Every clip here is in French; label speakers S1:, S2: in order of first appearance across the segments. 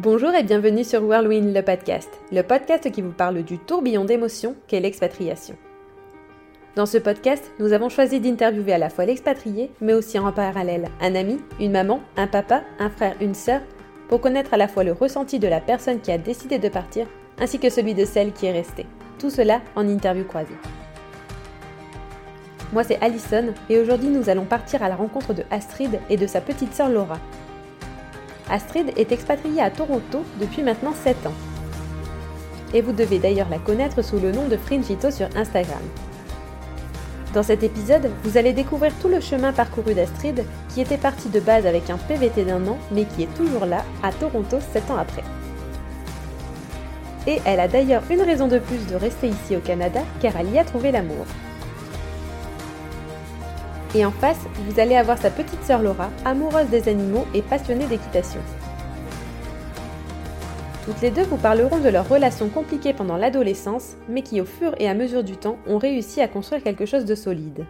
S1: Bonjour et bienvenue sur Whirlwind le podcast, le podcast qui vous parle du tourbillon d'émotions qu'est l'expatriation. Dans ce podcast, nous avons choisi d'interviewer à la fois l'expatrié, mais aussi en parallèle un ami, une maman, un papa, un frère, une sœur, pour connaître à la fois le ressenti de la personne qui a décidé de partir, ainsi que celui de celle qui est restée. Tout cela en interview croisée. Moi c'est Alison et aujourd'hui nous allons partir à la rencontre de Astrid et de sa petite sœur Laura. Astrid est expatriée à Toronto depuis maintenant 7 ans. Et vous devez d'ailleurs la connaître sous le nom de Fringito sur Instagram. Dans cet épisode, vous allez découvrir tout le chemin parcouru d'Astrid, qui était partie de base avec un PVT d'un an, mais qui est toujours là, à Toronto, 7 ans après. Et elle a d'ailleurs une raison de plus de rester ici au Canada, car elle y a trouvé l'amour. Et en face, vous allez avoir sa petite sœur Laura, amoureuse des animaux et passionnée d'équitation. Toutes les deux vous parleront de leur relation compliquée pendant l'adolescence, mais qui au fur et à mesure du temps ont réussi à construire quelque chose de solide.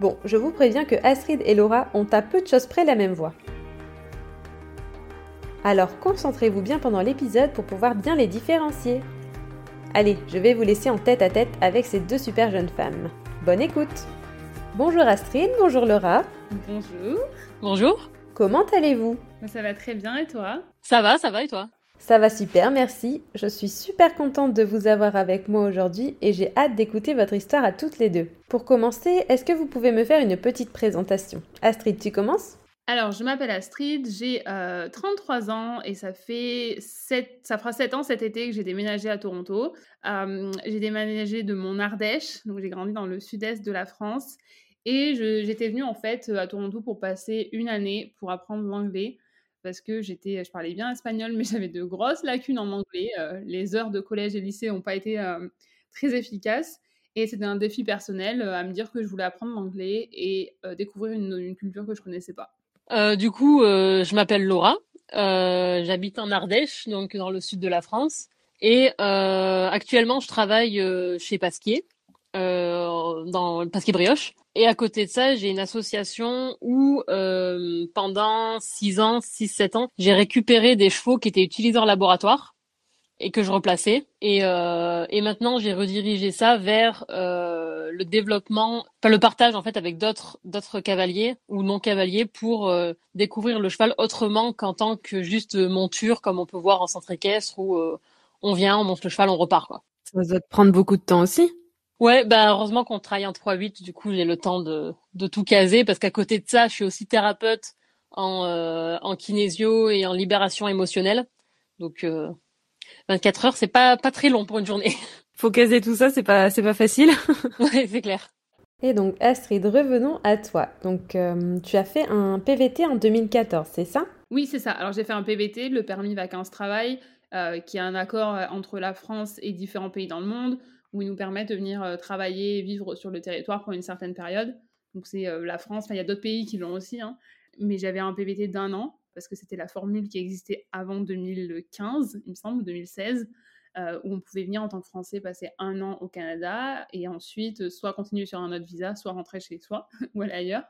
S1: Bon, je vous préviens que Astrid et Laura ont à peu de choses près la même voix. Alors concentrez-vous bien pendant l'épisode pour pouvoir bien les différencier. Allez, je vais vous laisser en tête à tête avec ces deux super jeunes femmes. Bonne écoute Bonjour Astrid, bonjour Laura.
S2: Bonjour.
S3: Bonjour.
S1: Comment allez-vous?
S2: Ça va très bien et toi?
S3: Ça va, ça va et toi?
S1: Ça va super, merci. Je suis super contente de vous avoir avec moi aujourd'hui et j'ai hâte d'écouter votre histoire à toutes les deux. Pour commencer, est-ce que vous pouvez me faire une petite présentation? Astrid, tu commences?
S2: Alors, je m'appelle Astrid, j'ai 33 ans et ça fait 7, ça fera 7 ans cet été que j'ai déménagé à Toronto. j'ai déménagé de mon Ardèche, donc j'ai grandi dans le sud-est de la France et j'étais venue en fait à Toronto pour passer une année pour apprendre l'anglais parce que j'étais, je parlais bien espagnol, mais j'avais de grosses lacunes en anglais. Euh, les heures de collège et lycée n'ont pas été euh, très efficaces. Et c'était un défi personnel euh, à me dire que je voulais apprendre l'anglais et découvrir une, culture que je connaissais pas.
S3: du coup, je m'appelle Laura. J'habite en Ardèche, donc dans le sud de la France. Et actuellement, je travaille chez Pasquier, dans Pasquier Brioche. Et à côté de ça, j'ai une association où euh, pendant 6 ans, 6-7 ans, j'ai récupéré des chevaux qui étaient utilisés en laboratoire et que je replaçais. Et, euh, et maintenant, j'ai redirigé ça vers euh, le développement, enfin le partage en fait avec d'autres cavaliers ou non cavaliers pour euh, découvrir le cheval autrement qu'en tant que juste monture, comme on peut voir en centre équestre où euh, on vient, on monte le cheval, on repart quoi.
S1: Ça doit te prendre beaucoup de temps aussi.
S3: Ouais, bah heureusement qu'on travaille en 3-8, du coup j'ai le temps de, de tout caser, parce qu'à côté de ça, je suis aussi thérapeute en, euh, en kinésio et en libération émotionnelle. Donc euh, 24 heures, c'est pas, pas très long pour une journée.
S1: Faut caser tout ça, c'est pas, c'est pas facile.
S3: ouais, c'est clair.
S1: Et donc Astrid, revenons à toi. Donc euh, tu as fait un PVT en 2014, c'est ça?
S2: Oui, c'est ça. Alors j'ai fait un PVT, le permis vacances-travail, euh, qui est un accord entre la France et différents pays dans le monde où ils nous permettent de venir euh, travailler et vivre sur le territoire pour une certaine période. Donc c'est euh, la France, il y a d'autres pays qui l'ont aussi, hein. mais j'avais un PVT d'un an, parce que c'était la formule qui existait avant 2015, il me semble, 2016, euh, où on pouvait venir en tant que Français passer un an au Canada et ensuite soit continuer sur un autre visa, soit rentrer chez soi ou aller ailleurs.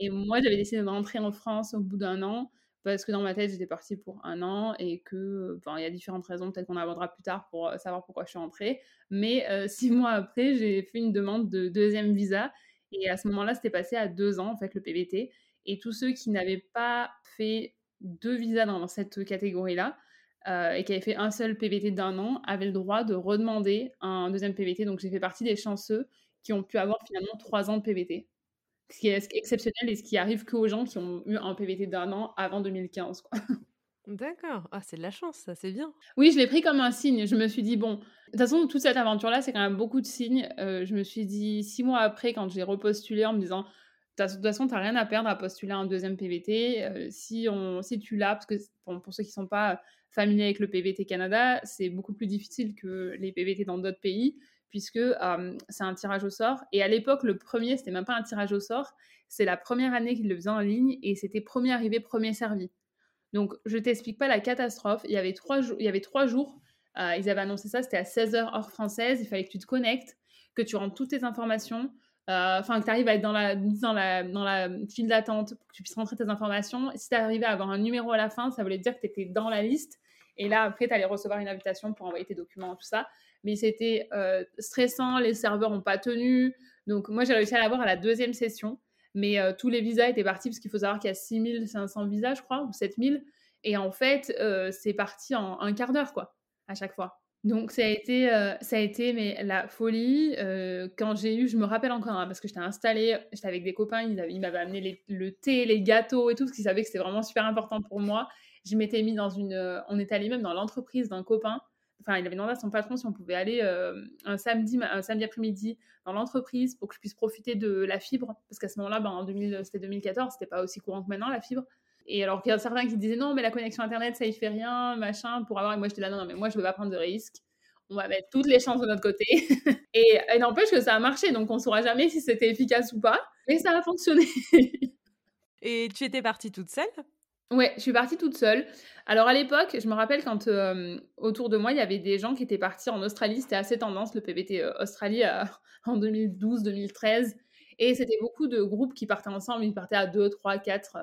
S2: Et moi, j'avais décidé de rentrer en France au bout d'un an parce que dans ma tête, j'étais partie pour un an et que, il y a différentes raisons, peut-être qu'on abordera plus tard pour euh, savoir pourquoi je suis rentrée. Mais euh, six mois après, j'ai fait une demande de deuxième visa et à ce moment-là, c'était passé à deux ans, en fait, le PVT. Et tous ceux qui n'avaient pas fait deux visas dans cette catégorie-là euh, et qui avaient fait un seul PVT d'un an avaient le droit de redemander un deuxième PVT. Donc j'ai fait partie des chanceux qui ont pu avoir finalement trois ans de PVT ce qui est exceptionnel et ce qui arrive qu'aux gens qui ont eu un PVT d'un an avant 2015.
S1: D'accord, ah, c'est de la chance, ça c'est bien.
S2: Oui, je l'ai pris comme un signe. Je me suis dit, bon, de toute façon, toute cette aventure-là, c'est quand même beaucoup de signes. Euh, je me suis dit, six mois après, quand j'ai repostulé en me disant, de toute façon, tu n'as rien à perdre à postuler un deuxième PVT. Euh, si, on, si tu l'as, parce que pour ceux qui ne sont pas familiers avec le PVT Canada, c'est beaucoup plus difficile que les PVT dans d'autres pays puisque c'est un tirage au sort. Et à l'époque, le premier, c'était même pas un tirage au sort, c'est la première année qu'ils le faisaient en ligne et c'était premier arrivé, premier servi. Donc, je t'explique pas la catastrophe. Il y avait trois, il y avait trois jours, euh, ils avaient annoncé ça, c'était à 16h heure française, il fallait que tu te connectes, que tu rentres toutes tes informations, enfin que tu arrives à être dans la, dans la, dans la file d'attente, que tu puisses rentrer tes informations. si tu arrivais à avoir un numéro à la fin, ça voulait dire que tu étais dans la liste. Et là, après, tu allais recevoir une invitation pour envoyer tes documents, tout ça. Mais c'était stressant, les serveurs n'ont pas tenu. Donc, moi, j'ai réussi à l'avoir à la deuxième session. Mais tous les visas étaient partis parce qu'il faut savoir qu'il y a 6500 visas, je crois, ou 7000. Et en fait, c'est parti en un quart d'heure, quoi, à chaque fois. Donc ça a été, ça a été mais la folie. quand j'ai eu, je me rappelle encore, hein, parce que j'étais installée, j'étais avec des copains, ils, m'avaient amené le thé, les gâteaux et tout, parce qu'ils savaient que c'était vraiment super important pour moi. Je m'étais mis dans une, on est allé même dans l'entreprise d'un copain. Enfin, il avait demandé à son patron si on pouvait aller un samedi, un samedi après-midi dans l'entreprise pour que je puisse profiter de la fibre, parce qu'à ce moment-là, ben, en 2000, c'était 2014, c'était pas aussi courant que maintenant la fibre. Et alors qu'il y a certains qui disaient non, mais la connexion Internet, ça y fait rien, machin, pour avoir. Et moi, j'étais là, non, non, mais moi, je veux pas prendre de risques. On va mettre toutes les chances de notre côté. et, n'empêche que ça a marché, donc on saura jamais si c'était efficace ou pas. Mais ça a fonctionné.
S4: et tu étais partie toute seule?
S2: Ouais, je suis partie toute seule. Alors à l'époque, je me rappelle quand autour de moi, il y avait des gens qui étaient partis en Australie. C'était assez tendance, le PBT Australie, en 2012-2013. Et c'était beaucoup de groupes qui partaient ensemble. Ils partaient à 2, 3, 4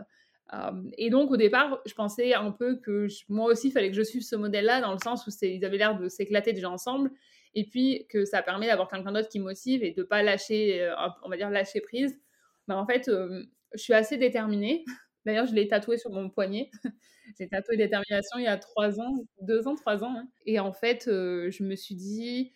S2: et donc, au départ, je pensais un peu que moi aussi, il fallait que je suive ce modèle-là, dans le sens où ils avaient l'air de s'éclater déjà ensemble, et puis que ça permet d'avoir quelqu'un d'autre qui motive et de ne pas lâcher, euh, on va dire, lâcher prise. Mais en fait, je suis assez déterminée. D'ailleurs, je l'ai tatoué sur mon poignet. J'ai tatoué détermination il y a trois ans, deux ans, trois ans. Hein. Et en fait, je me suis dit,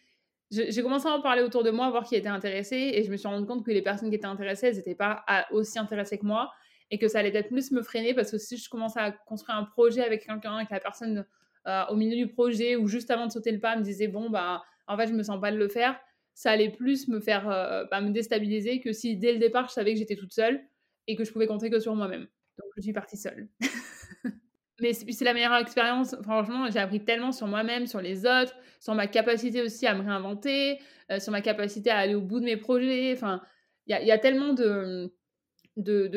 S2: j'ai commencé à en parler autour de moi, voir qui était intéressé, et je me suis rendu compte que les personnes qui étaient intéressées, elles n'étaient pas aussi intéressées que moi et que ça allait peut-être plus me freiner parce que si je commençais à construire un projet avec quelqu'un et que la personne euh, au milieu du projet ou juste avant de sauter le pas me disait bon bah en fait je me sens pas de le faire ça allait plus me faire euh, bah, me déstabiliser que si dès le départ je savais que j'étais toute seule et que je pouvais compter que sur moi-même donc je suis partie seule. Mais c'est la meilleure expérience. Franchement j'ai appris tellement sur moi-même sur les autres sur ma capacité aussi à me réinventer euh, sur ma capacité à aller au bout de mes projets. Enfin il y, a, tellement de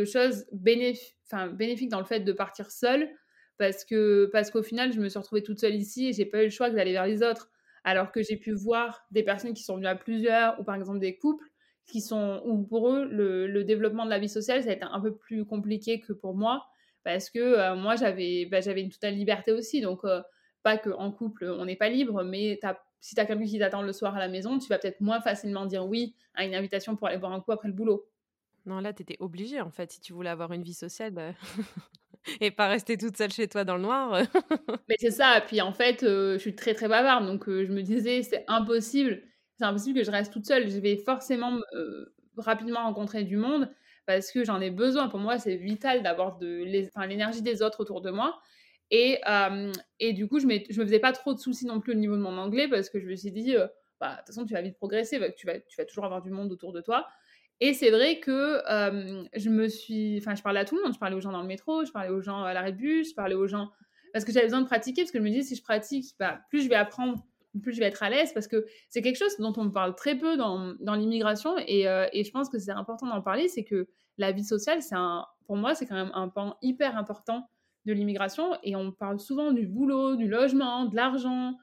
S2: choses bénéfiques dans le fait de partir seule parce que parce qu'au final je me suis retrouvée toute seule ici et j'ai pas eu le choix d'aller vers les autres. Alors que j'ai pu voir des personnes qui sont venues à plusieurs ou par exemple des couples qui sont où pour eux le, développement de la vie sociale ça a été un peu plus compliqué que pour moi parce que euh, moi j'avais bah, j'avais une totale liberté aussi donc euh, pas que en couple on n'est pas libre mais si tu as quelqu'un qui t'attend le soir à la maison tu vas peut-être moins facilement dire oui à une invitation pour aller boire un coup après le boulot
S4: non, là, tu étais obligée, en fait, si tu voulais avoir une vie sociale bah, et pas rester toute seule chez toi dans le noir.
S2: Mais c'est ça. Puis en fait, je suis très, très bavarde. Donc, je me disais, c'est impossible. C'est impossible que je reste toute seule. Je vais forcément rapidement rencontrer du monde parce que j'en ai besoin. Pour moi, c'est vital d'avoir l'énergie des autres autour de moi. Et, et du coup, je ne me faisais pas trop de soucis non plus au niveau de mon anglais parce que je me suis dit, bah, de toute façon, tu vas vite progresser, tu vas, tu vas toujours avoir du monde autour de toi. Et c'est vrai que je me suis. Enfin, je parlais à tout le monde. Je parlais aux gens dans le métro, je parlais aux gens à l'arrêt de bus, je parlais aux gens. Parce que j'avais besoin de pratiquer, parce que je me disais, si je pratique, bah, plus je vais apprendre, plus je vais être à l'aise, parce que c'est quelque chose dont on parle très peu dans, dans l'immigration. Et, et, je pense que c'est important d'en parler c'est que la vie sociale, c'est un, pour moi, c'est quand même un pan hyper important de l'immigration. Et on parle souvent du boulot, du logement, de l'argent.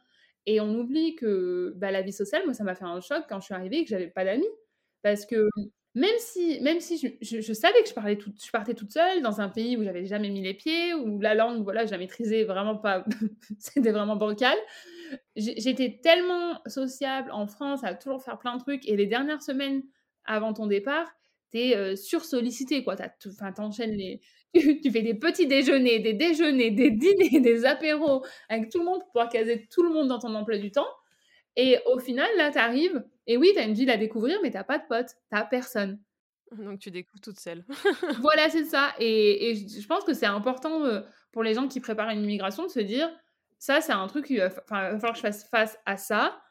S2: Et on oublie que bah, la vie sociale, moi, ça m'a fait un choc quand je suis arrivée et que j'avais pas d'amis. Parce que même si, même si je, savais que je, parlais je partais toute seule dans un pays où j'avais jamais mis les pieds, où la langue, voilà, je la maîtrisais vraiment pas, c'était vraiment bancal. J'étais tellement sociable en France à toujours faire plein de trucs. Et les dernières semaines avant ton départ, t'es es sursollicité, quoi. Enfin, t'enchaînes les... Tu, fais des petits déjeuners, des déjeuners, des dîners, des apéros avec tout le monde pour pouvoir caser tout le monde dans ton emploi du temps. Et au final, là, tu arrives, et oui, tu as une ville à découvrir, mais tu pas de potes, tu personne.
S4: Donc tu découvres toute seule.
S2: voilà, c'est ça. Et, je pense que c'est important euh, pour les gens qui préparent une immigration de se dire, ça, c'est un truc, il va, falloir que je fasse face à ça.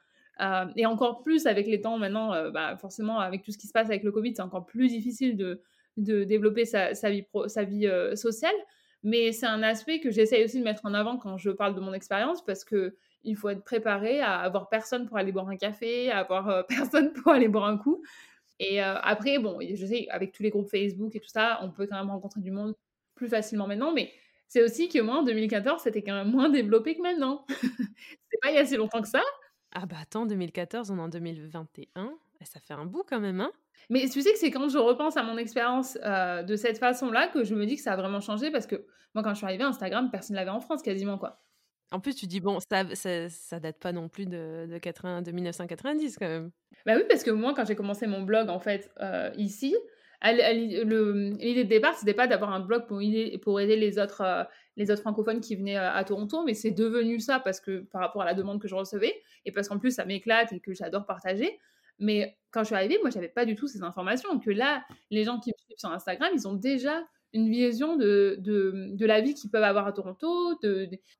S2: Euh, et encore plus avec les temps maintenant, euh, bah, forcément, avec tout ce qui se passe avec le Covid, c'est encore plus difficile de, de développer sa, vie, sa vie sociale. Mais c'est un aspect que j'essaye aussi de mettre en avant quand je parle de mon expérience parce que il faut être préparé à avoir personne pour aller boire un café, à avoir euh, personne pour aller boire un coup. Et euh, après, bon, je sais, avec tous les groupes Facebook et tout ça, on peut quand même rencontrer du monde plus facilement maintenant, mais c'est aussi que moi, en 2014, c'était quand même moins développé que maintenant. c'est pas il y a si longtemps que ça.
S4: Ah bah attends, 2014, on est en 2021. Bah, ça fait un bout quand même, hein
S2: Mais tu sais que c'est quand je repense à mon expérience de cette façon-là que je me dis que ça a vraiment changé parce que moi, quand je suis arrivée, Instagram, personne ne l'avait en France quasiment, quoi.
S4: En plus, tu dis, bon, ça, ça, ça date pas non plus de, de, 80, de 1990 quand même.
S2: Bah oui, parce que moi, quand j'ai commencé mon blog, en fait, ici, l'idée de départ, c'était pas d'avoir un blog pour aider, les, autres, les autres francophones qui venaient à, Toronto, mais c'est devenu ça parce que par rapport à la demande que je recevais et parce qu'en plus ça m'éclate et que j'adore partager. Mais quand je suis arrivée, moi, j'avais pas du tout ces informations. Que là, les gens qui me suivent sur Instagram, ils ont déjà une vision de, de, la vie qu'ils peuvent avoir à Toronto.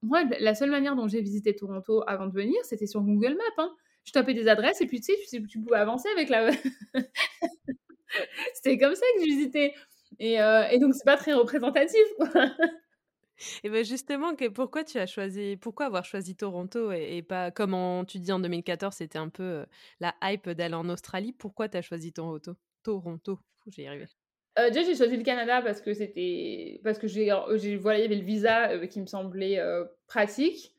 S2: Moi, la seule manière dont j'ai visité Toronto avant de venir, c'était sur Google Maps. Hein. Je tapais des adresses et puis tu sais, tu, tu pouvais avancer avec la. c'était comme ça que je visitais. Et, euh, et donc, c'est pas très représentatif.
S4: Et bien justement, que, pourquoi tu as choisi, pourquoi avoir choisi Toronto et, pas, comme tu dis en 2014, c'était un peu euh, la hype d'aller en Australie. Pourquoi tu as choisi Toronto? Toronto, j'y arrivé.
S2: Euh, déjà, j'ai choisi le Canada parce que c'était parce que j'ai voilà, il y avait le visa qui me semblait pratique.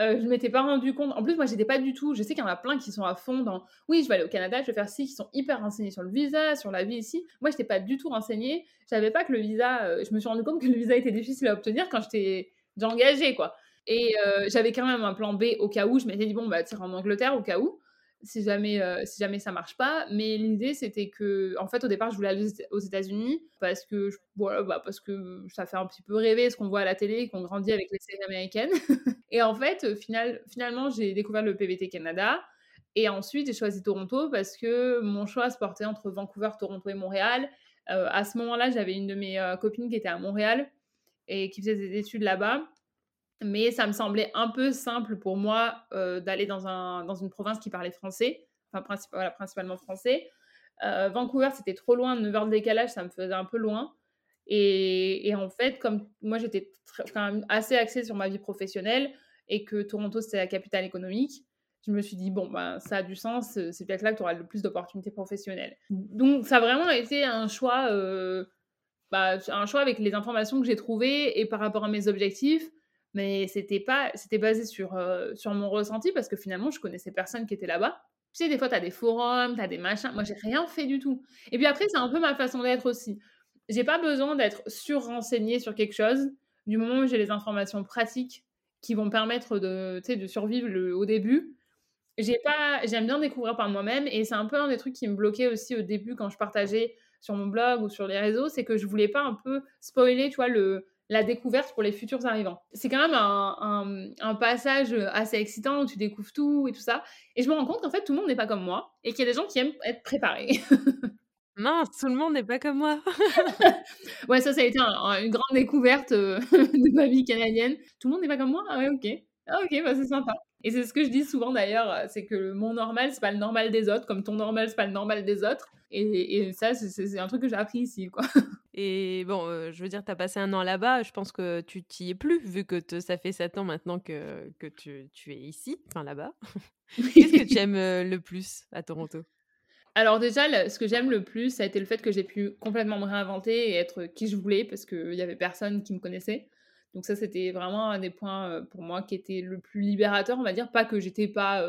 S2: Euh, je ne m'étais pas rendu compte. En plus, moi, j'étais pas du tout. Je sais qu'il y en a plein qui sont à fond dans. Oui, je vais aller au Canada, je vais faire ci, qui sont hyper renseignés sur le visa, sur la vie ici. Moi, je n'étais pas du tout renseignée. Je savais pas que le visa. Euh, je me suis rendu compte que le visa était difficile à obtenir quand j'étais engagée, quoi. Et euh, j'avais quand même un plan B au cas où. Je m'étais dit bon, bah, tiens, en Angleterre au cas où si jamais, euh, si jamais ça marche pas. Mais l'idée, c'était que, en fait, au départ, je voulais aller aux États-Unis parce que, voilà, bah, parce que ça fait un petit peu rêver ce qu'on voit à la télé, qu'on grandit avec les séries américaines. et en fait, final, finalement, j'ai découvert le PVT Canada. Et ensuite, j'ai choisi Toronto parce que mon choix se portait entre Vancouver, Toronto et Montréal. Euh, à ce moment-là, j'avais une de mes euh, copines qui était à Montréal et qui faisait des études là-bas. Mais ça me semblait un peu simple pour moi euh, d'aller dans, un, dans une province qui parlait français, enfin principalement français. Euh, Vancouver, c'était trop loin, 9 heures de décalage, ça me faisait un peu loin. Et, et en fait, comme moi j'étais quand même assez axée sur ma vie professionnelle et que Toronto c'était la capitale économique, je me suis dit, bon, ben, ça a du sens, c'est peut-être là que tu auras le plus d'opportunités professionnelles. Donc ça a vraiment été un choix, euh, bah, un choix avec les informations que j'ai trouvées et par rapport à mes objectifs mais c'était pas c'était basé sur euh, sur mon ressenti parce que finalement je connaissais personne qui était là-bas. Tu sais des fois tu as des forums tu as des machins. Moi j'ai rien fait du tout. Et puis après c'est un peu ma façon d'être aussi. J'ai pas besoin d'être sur renseigné sur quelque chose du moment où j'ai les informations pratiques qui vont permettre de de survivre le, au début. J'ai pas j'aime bien découvrir par moi-même et c'est un peu un des trucs qui me bloquait aussi au début quand je partageais sur mon blog ou sur les réseaux c'est que je voulais pas un peu spoiler tu vois le la découverte pour les futurs arrivants. C'est quand même un, un, passage assez excitant où tu découvres tout et tout ça. Et je me rends compte qu'en fait, tout le monde n'est pas comme moi et qu'il y a des gens qui aiment être préparés.
S4: Mince, tout le monde n'est pas comme moi.
S2: ouais, ça, ça a été une grande découverte euh, de ma vie canadienne. Tout le monde n'est pas comme moi? Ah ouais, ok. Ah ok, bah c'est sympa. Et c'est ce que je dis souvent d'ailleurs, c'est que mon normal, c'est pas le normal des autres, comme ton normal, c'est pas le normal des autres. Et, ça, c'est un truc que j'ai appris ici, quoi.
S4: Et bon, euh, je veux dire, tu as passé un an là-bas, je pense que tu t'y es plus, vu que ça fait sept ans maintenant que, que tu, tu es ici, enfin là-bas. Qu'est-ce que tu aimes euh, le plus à Toronto?
S2: Alors déjà, ce que j'aime le plus, ça a été le fait que j'ai pu complètement me réinventer et être qui je voulais, parce qu'il n'y avait personne qui me connaissait. Donc ça, c'était vraiment un des points euh, pour moi qui était le plus libérateur, on va dire. Pas que j'étais pas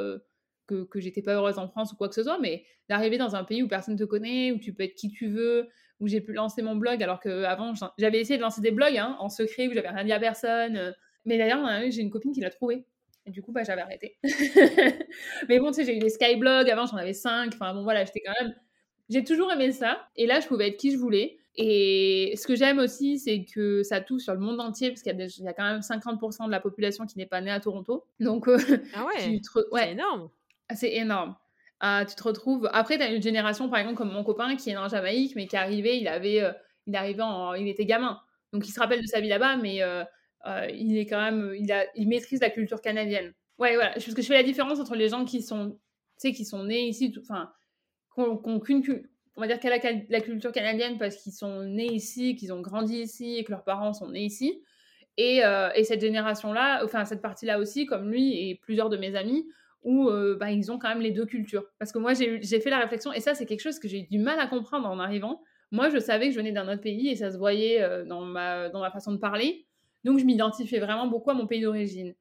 S2: que, que j'étais pas heureuse en France ou quoi que ce soit, mais d'arriver dans un pays où personne te connaît, où tu peux être qui tu veux, où j'ai pu lancer mon blog, alors qu'avant, j'avais essayé de lancer des blogs hein, en secret, où j'avais rien dit à personne. Euh. Mais d'ailleurs, j'ai une copine qui l'a trouvé. Et du coup, bah, j'avais arrêté. mais bon, tu sais, j'ai eu des skyblogs, avant j'en avais cinq. Enfin bon, voilà, j'étais quand même... J'ai toujours aimé ça. Et là, je pouvais être qui je voulais. Et ce que j'aime aussi, c'est que ça touche sur le monde entier, parce qu'il y, a quand même 50% de la population qui n'est pas née à Toronto. Donc, euh,
S4: ah ouais, c'est énorme.
S2: C'est énorme. Ah, tu te retrouves. Après, tu as une génération, par exemple, comme mon copain qui est en Jamaïque, mais qui est arrivé, il avait, euh, il arrivait en, il était gamin, donc il se rappelle de sa vie là-bas, mais euh, euh, il est quand même, il a, il maîtrise la culture canadienne. Ouais, voilà. Parce que je fais la différence entre les gens qui sont, qui sont nés ici, enfin, qui n'ont qu'une, on va dire qu'elle a la culture canadienne parce qu'ils sont nés ici, qu'ils ont grandi ici et que leurs parents sont nés ici. Et, et cette génération-là, enfin cette partie-là aussi, comme lui et plusieurs de mes amis, où euh, bah, ils ont quand même les deux cultures. Parce que moi, j'ai fait la réflexion, et ça, c'est quelque chose que j'ai eu du mal à comprendre en arrivant. Moi, je savais que je venais d'un autre pays, et ça se voyait euh, dans, ma, dans ma façon de parler. Donc, je m'identifiais vraiment beaucoup à mon pays d'origine.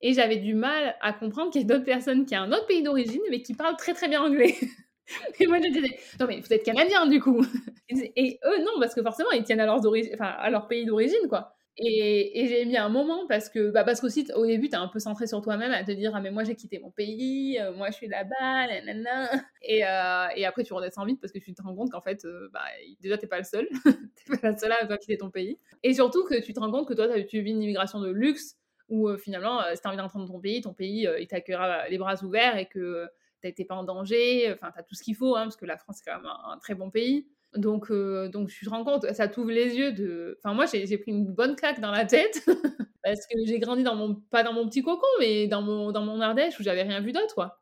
S2: Et j'avais du mal à comprendre qu'il y a d'autres personnes qui ont un autre pays d'origine, mais qui parlent très très bien anglais. Et moi, je disais, non, mais vous êtes canadien, du coup. Et eux, non, parce que forcément, ils tiennent à, enfin, à leur pays d'origine, quoi. Et, j'ai mis un moment parce que, bah parce qu'aussi, au début, tu es un peu centré sur toi-même à te dire, ah, mais moi, j'ai quitté mon pays, euh, moi, je suis là-bas, nanana. Et, euh, et après, tu redescends vite parce que tu te rends compte qu'en fait, euh, bah, déjà, t'es pas le seul. t'es pas la seule à avoir quitté ton pays. Et surtout que tu te rends compte que toi, tu vis une immigration de luxe où finalement, si t'as envie d'entrer dans ton pays, ton pays, il t'accueillera les bras ouverts et que t'es pas en danger, enfin, t'as tout ce qu'il faut, hein, parce que la France, c'est quand même un très bon pays. Donc, euh, donc je te rends compte, ça t'ouvre les yeux de. Enfin, moi, j'ai pris une bonne claque dans la tête parce que j'ai grandi dans mon, pas dans mon petit cocon, mais dans mon, dans mon Ardèche où j'avais rien vu d'autre, quoi.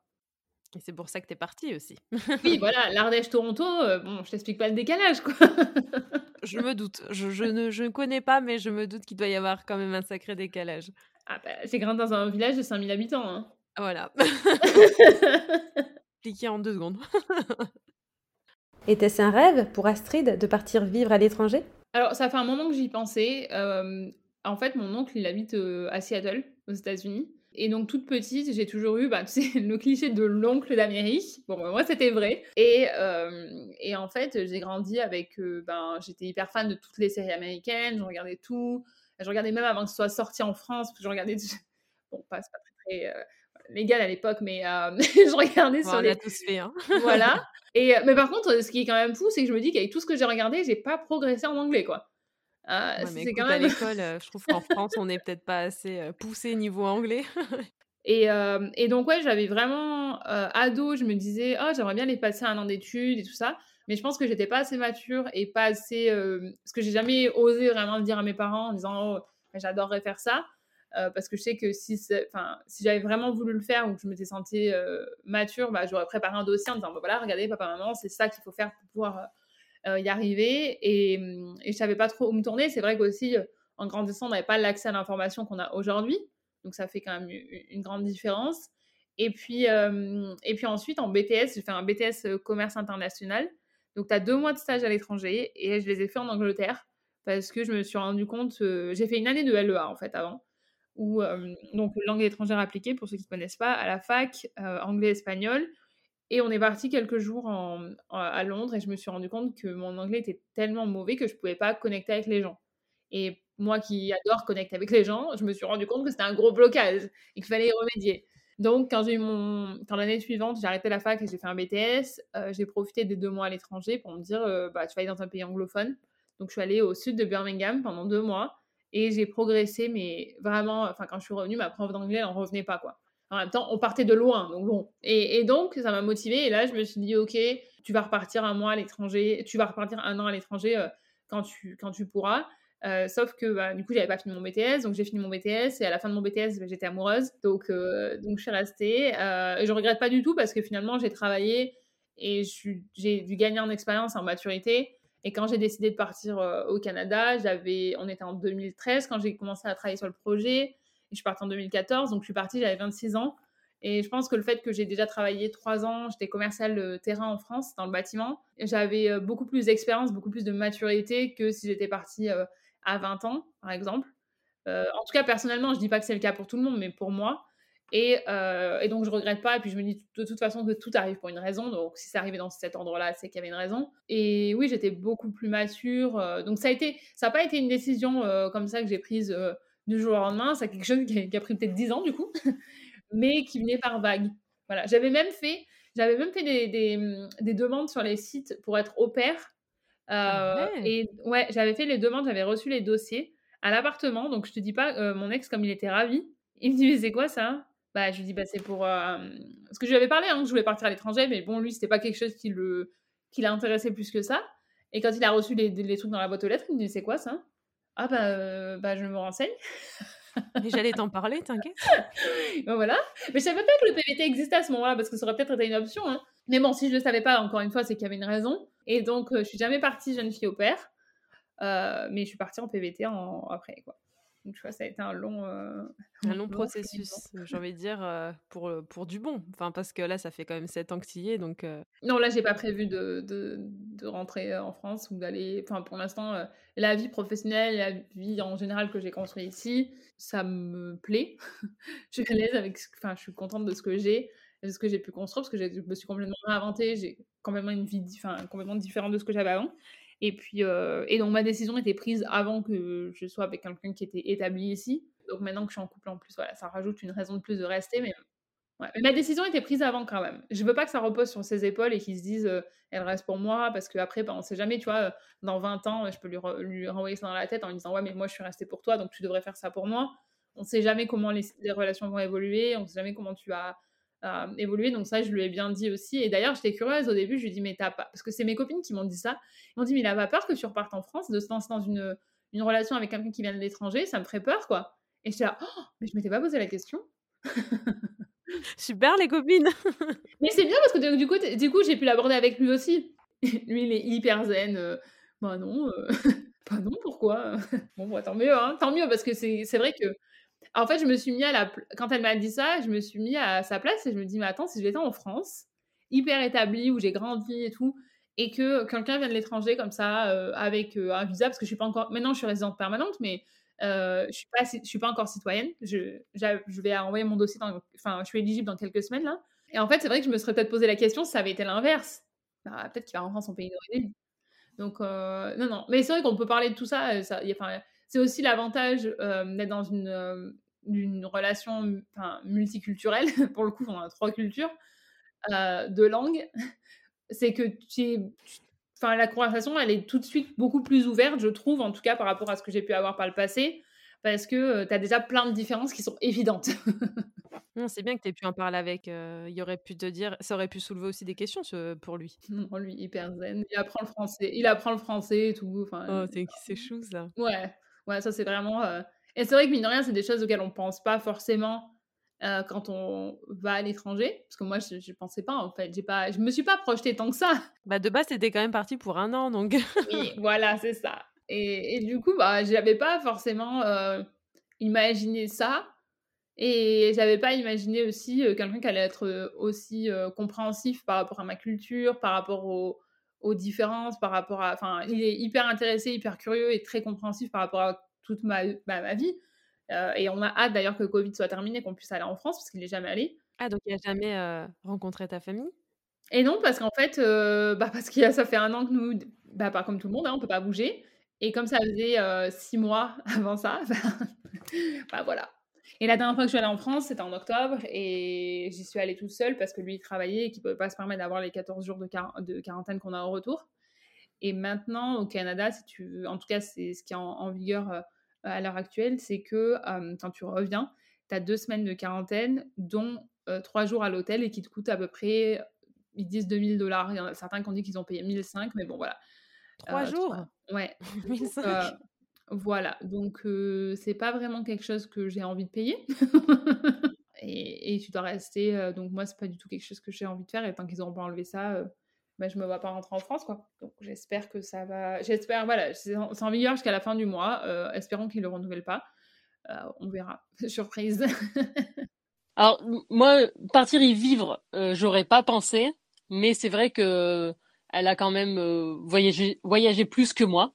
S4: Et c'est pour ça que t'es partie aussi.
S2: oui, voilà, l'Ardèche-Toronto, euh, bon, je t'explique pas le décalage, quoi.
S4: je me doute. Je, je, ne, je ne connais pas, mais je me doute qu'il doit y avoir quand même un sacré décalage.
S2: Ah bah, j'ai grandi dans un village de 5000 habitants. Hein.
S4: Voilà. Expliqué en deux secondes.
S1: Était-ce un rêve pour Astrid de partir vivre à l'étranger?
S2: Alors, ça fait un moment que j'y pensais. Euh, en fait, mon oncle, il habite euh, à Seattle, aux États-Unis. Et donc, toute petite, j'ai toujours eu bah, tu sais, le cliché de l'oncle d'Amérique. Bon, bah, moi, c'était vrai. Et, euh, et, en fait, j'ai grandi avec. ben, J'étais hyper fan de toutes les séries américaines, je regardais tout. Je regardais même avant que ce soit sorti en France, parce que je regardais. Bon, pas, pas très, très légal à l'époque, mais je regardais sur
S4: on
S2: les.
S4: a tous fait, hein.
S2: voilà. Et, mais par contre, ce qui est quand même fou, c'est que je me dis qu'avec tout ce que j'ai regardé, j'ai pas progressé en anglais, quoi.
S4: Euh, c'est quand même... à l'école, je trouve qu'en France, on n'est peut-être pas assez poussé niveau anglais.
S2: et, et, donc, ouais, j'avais vraiment ado, je me disais, oh, j'aimerais bien aller passer un an d'études et tout ça. Mais je pense que j'étais pas assez mature et pas assez. parce que j'ai jamais osé vraiment le dire à mes parents en disant, oh, j'adorerais faire ça. Euh, parce que je sais que si, si j'avais vraiment voulu le faire ou que je m'étais sentie euh, mature, bah, j'aurais préparé un dossier en disant bah, voilà, regardez, papa, maman, c'est ça qu'il faut faire pour pouvoir euh, y arriver. Et, et je savais pas trop où me tourner. C'est vrai qu'aussi, en grandissant, on n'avait pas l'accès à l'information qu'on a aujourd'hui. Donc ça fait quand même une grande différence. Et puis, et puis ensuite, en BTS, j'ai fait un BTS commerce international. Donc, tu as deux mois de stage à l'étranger et je les ai fait en Angleterre parce que je me suis rendu compte. j'ai fait une année de LEA en fait avant ou donc langue étrangère appliquée pour ceux qui ne connaissent pas, à la fac, anglais-espagnol. Et on est parti quelques jours à Londres et je me suis rendu compte que mon anglais était tellement mauvais que je ne pouvais pas connecter avec les gens. Et moi qui adore connecter avec les gens, je me suis rendu compte que c'était un gros blocage et qu'il fallait y remédier. Donc, quand j'ai mon, quand l'année suivante, j'ai arrêté la fac et j'ai fait un BTS, j'ai profité des deux mois à l'étranger pour me dire, bah, tu vas aller dans un pays anglophone. Donc, je suis allée au sud de Birmingham pendant deux mois et j'ai progressé, mais vraiment, enfin, quand je suis revenue, ma prof d'anglais, elle n'en revenait pas, quoi. En même temps, on partait de loin, donc bon. Et, donc, ça m'a motivée. Et là, je me suis dit, OK, tu vas repartir un mois à l'étranger, tu vas repartir un an à l'étranger euh, quand, tu, quand tu pourras. Euh, sauf que bah, du coup, j'avais pas fini mon BTS, donc j'ai fini mon BTS et à la fin de mon BTS, bah, j'étais amoureuse, donc euh, donc je suis restée. et je regrette pas du tout parce que finalement, j'ai travaillé et j'ai dû gagner en expérience, en maturité. Et quand j'ai décidé de partir euh, au Canada, j'avais, on était en 2013 quand j'ai commencé à travailler sur le projet. Et je suis partie en 2014, donc je suis partie, j'avais 26 ans. Et je pense que le fait que j'ai déjà travaillé trois ans, j'étais commercial euh, terrain en France, dans le bâtiment, j'avais euh, beaucoup plus d'expérience, beaucoup plus de maturité que si j'étais partie à 20 ans, par exemple. en tout cas, personnellement, je dis pas que c'est le cas pour tout le monde, mais pour moi, euh, et, donc, je regrette pas. Et puis, je me dis de toute façon que tout arrive pour une raison. Donc, si c'est arrivé dans cet endroit-là, c'est qu'il y avait une raison. Et oui, j'étais beaucoup plus mature. Euh, donc, ça a été, ça n'a pas été une décision euh, comme ça que j'ai prise du jour au lendemain. C'est quelque chose qui a, pris peut-être 10 ans, du coup, mais qui venait par vague. Voilà. J'avais même fait, j'avais même fait des, des, des, demandes sur les sites pour être au pair. Ah et ouais, j'avais fait les demandes, j'avais reçu les dossiers à l'appartement. Donc, je te dis pas, mon ex, comme il était ravi, il me dit, mais c'est quoi ça? Bah, je lui dis, bah, c'est pour. Euh, parce que je lui avais parlé, hein, que je voulais partir à l'étranger, mais bon, lui, c'était pas quelque chose qui le qui l'intéressait plus que ça. Et quand il a reçu les, les, trucs dans la boîte aux lettres, il me dit, c'est quoi ça? Ah, bah, euh, bah, je me renseigne.
S4: Mais j'allais t'en parler, t'inquiète.
S2: ben voilà. Mais je savais pas que le PVT existait à ce moment-là, parce que ça aurait peut-être été une option. Hein. Mais bon, si je le savais pas, encore une fois, c'est qu'il y avait une raison. Et donc, euh, je suis jamais partie jeune fille au père. mais je suis partie en PVT en... après, quoi. Donc, tu vois, ça a été un long,
S4: euh, un long, processus, j'ai envie de dire, euh, pour, pour du bon. Enfin, parce que là, ça fait quand même 7 ans que tu y es, donc... Euh
S2: non, là, j'ai pas prévu de, de, de, rentrer en France ou d'aller... Enfin, pour l'instant, la vie professionnelle, la vie en général que j'ai construite ici, ça me plaît. je suis à l'aise avec... Enfin, je suis contente de ce que j'ai, de ce que j'ai pu construire, parce que je me suis complètement réinventée. complètement une vie enfin, complètement différente de ce que j'avais avant. Et puis, euh, et donc ma décision était prise avant que je sois avec quelqu'un qui était établi ici. Donc maintenant que je suis en couple en plus, voilà, ça rajoute une raison de plus de rester. Mais, ma décision était prise avant quand même. Je veux pas que ça repose sur ses épaules et qu'il se dise euh, elle reste pour moi parce qu'après, bah, on sait jamais, tu vois, euh, dans 20 ans, je peux lui, lui, renvoyer ça dans la tête en lui disant ouais, mais moi je suis restée pour toi donc tu devrais faire ça pour moi. On sait jamais comment les, relations vont évoluer, on sait jamais comment tu vas euh, évoluer. Donc ça, je lui ai bien dit aussi. Et d'ailleurs, j'étais curieuse au début. Je lui ai dit, mais t'as pas... Parce que c'est mes copines qui m'ont dit ça. Ils m'ont dit, mais il a pas peur que tu repartes en France, de se lancer dans une, une relation avec quelqu'un qui vient de l'étranger. Ça me ferait peur, quoi. Et j'étais là, oh, mais je m'étais pas posé la question.
S4: Super, les copines
S2: Mais c'est bien parce que du coup, du coup j'ai pu l'aborder avec lui aussi. lui, il est hyper zen. Euh, bah non, euh, bah non, pourquoi? Bon, bah, tant mieux, hein, tant mieux, parce que c'est vrai que en fait, je me suis mis à la. Quand elle m'a dit ça, je me suis mis à sa place et je me dis, mais attends, si j'étais en France, hyper établie, où j'ai grandi et tout, et que quelqu'un vient de l'étranger comme ça, euh, avec euh, un visa, parce que je suis pas encore. Maintenant, je suis résidente permanente, mais euh, je suis pas, je suis pas encore citoyenne. Je, je vais envoyer mon dossier. Dans, enfin, je suis éligible dans quelques semaines là. Et en fait, c'est vrai que je me serais peut-être posé la question si ça avait été l'inverse. Bah, peut-être qu'il va rentrer en son pays d'origine. Donc, non, non. Mais c'est vrai qu'on peut parler de tout ça. ça y a, c'est aussi l'avantage d'être dans une, une relation multiculturelle. Pour le coup, on a trois cultures de langue. C'est que tu Enfin, la conversation, elle est tout de suite beaucoup plus ouverte, je trouve, en tout cas par rapport à ce que j'ai pu avoir par le passé, parce que tu as déjà plein de différences qui sont évidentes.
S4: Non, c'est bien que tu aies pu en parler avec. il aurait pu te dire, ça aurait pu soulever aussi des questions pour lui.
S2: Non, lui, hyper zen. Il apprend le français. Il apprend le français et tout.
S4: Enfin, oh, c'est chou ça.
S2: Ouais. Ouais, ça c'est vraiment. Euh, et c'est vrai que mine de rien, c'est des choses auxquelles on pense pas forcément euh, quand on va à l'étranger. Parce que moi, je, je pensais pas en fait. J'ai pas, je me suis pas projetée tant que ça.
S4: Bah de base, c'était quand même parti pour un an, donc.
S2: oui, voilà, c'est ça. Et, et, du coup, bah, j'avais pas forcément euh, imaginé ça. Et j'avais pas imaginé aussi quelqu'un qui allait être aussi compréhensif par rapport à ma culture, par rapport au, aux différences par rapport à. Enfin, il est hyper intéressé, hyper curieux et très compréhensif par rapport à toute ma, bah, ma vie. Euh, et on a hâte d'ailleurs que le Covid soit terminé, qu'on puisse aller en France, parce qu'il n'est jamais allé.
S4: Ah, donc il n'a jamais euh, rencontré ta famille?
S2: Et non, parce qu'en fait, euh, bah, parce que ça fait un an que nous, bah, pas comme tout le monde, hein, on ne peut pas bouger. Et comme ça faisait six mois avant ça, bah voilà, et la dernière fois que je suis allée en France, c'était en octobre, et j'y suis allée toute seule parce que lui, il travaillait et qu'il ne pouvait pas se permettre d'avoir les 14 jours de, de quarantaine qu'on a au retour. Et maintenant, au Canada, si tu en tout cas, c'est ce qui est en, vigueur euh, à l'heure actuelle, c'est que euh, quand tu reviens, tu as deux semaines de quarantaine, dont euh, trois jours à l'hôtel et qui te coûtent à peu près, ils disent 2000 dollars. Il y en a certains qui ont dit qu'ils ont payé 1005, mais bon, voilà.
S4: Trois jours?
S2: Ouais. 1005 Voilà, donc c'est pas vraiment quelque chose que j'ai envie de payer. et, tu dois rester. donc moi, c'est pas du tout quelque chose que j'ai envie de faire. Et tant qu'ils n'auront pas enlevé ça, bah, je me vois pas rentrer en France, quoi. Donc j'espère que ça va. J'espère, voilà, c'est en, vigueur jusqu'à la fin du mois. espérons qu'ils le renouvellent pas. on verra. Surprise.
S3: Alors moi, partir y vivre, j'aurais pas pensé, mais c'est vrai que elle a quand même voyagé, voyagé plus que moi.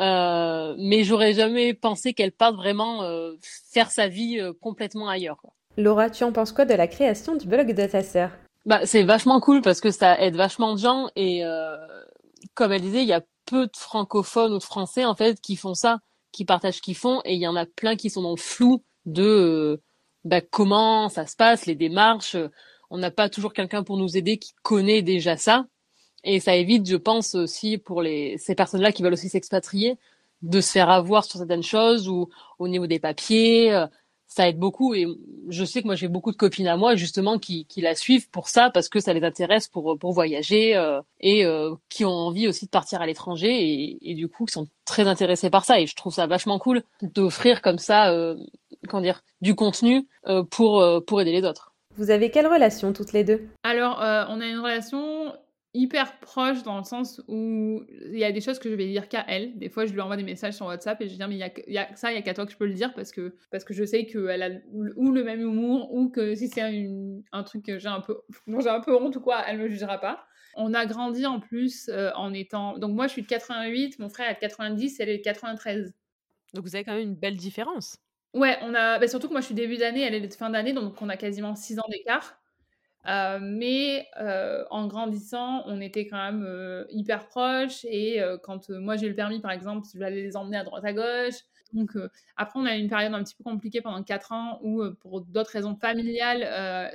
S3: Euh, mais j'aurais jamais pensé qu'elle parte vraiment euh, faire sa vie euh, complètement ailleurs. Quoi.
S1: Laura, tu en penses quoi de la création du blog de ta sœur?
S3: Bah, C'est vachement cool parce que ça aide vachement de gens et comme elle disait, il y a peu de francophones ou de français en fait qui font ça, qui partagent ce qu'ils font et il y en a plein qui sont dans le flou de bah, comment ça se passe, les démarches. On n'a pas toujours quelqu'un pour nous aider qui connaît déjà ça. Et ça évite, je pense aussi pour les ces personnes-là qui veulent aussi s'expatrier, de se faire avoir sur certaines choses ou au niveau des papiers. Euh, ça aide beaucoup et je sais que moi j'ai beaucoup de copines à moi justement qui, qui la suivent pour ça parce que ça les intéresse pour pour voyager euh, et euh, qui ont envie aussi de partir à l'étranger et, et, du coup qui sont très intéressés par ça et je trouve ça vachement cool d'offrir comme ça euh, comment dire du contenu pour pour aider les autres.
S1: Vous avez quelle relation toutes les deux?
S2: Alors on a une relation hyper proche dans le sens où il y a des choses que je vais dire qu'à elle. Des fois, je lui envoie des messages sur WhatsApp et je dis mais il y a, ça, il y a qu'à toi que je peux le dire parce que parce que je sais qu'elle a ou le même humour ou que si c'est un truc que j'ai un peu dont j'ai un peu honte ou quoi, elle me jugera pas. On a grandi en plus euh, en étant donc moi je suis de 88, mon frère est de 90, elle est de 93.
S4: Donc vous avez quand même une belle différence.
S2: Ouais, on a bah, surtout que moi je suis début d'année, elle est de fin d'année donc on a quasiment 6 ans d'écart. Mais en grandissant, on était quand même hyper proches. Et quand moi j'ai le permis, par exemple, je vais les emmener à droite à gauche. Donc après, on a eu une période un petit peu compliquée pendant 4 ans où, pour d'autres raisons familiales,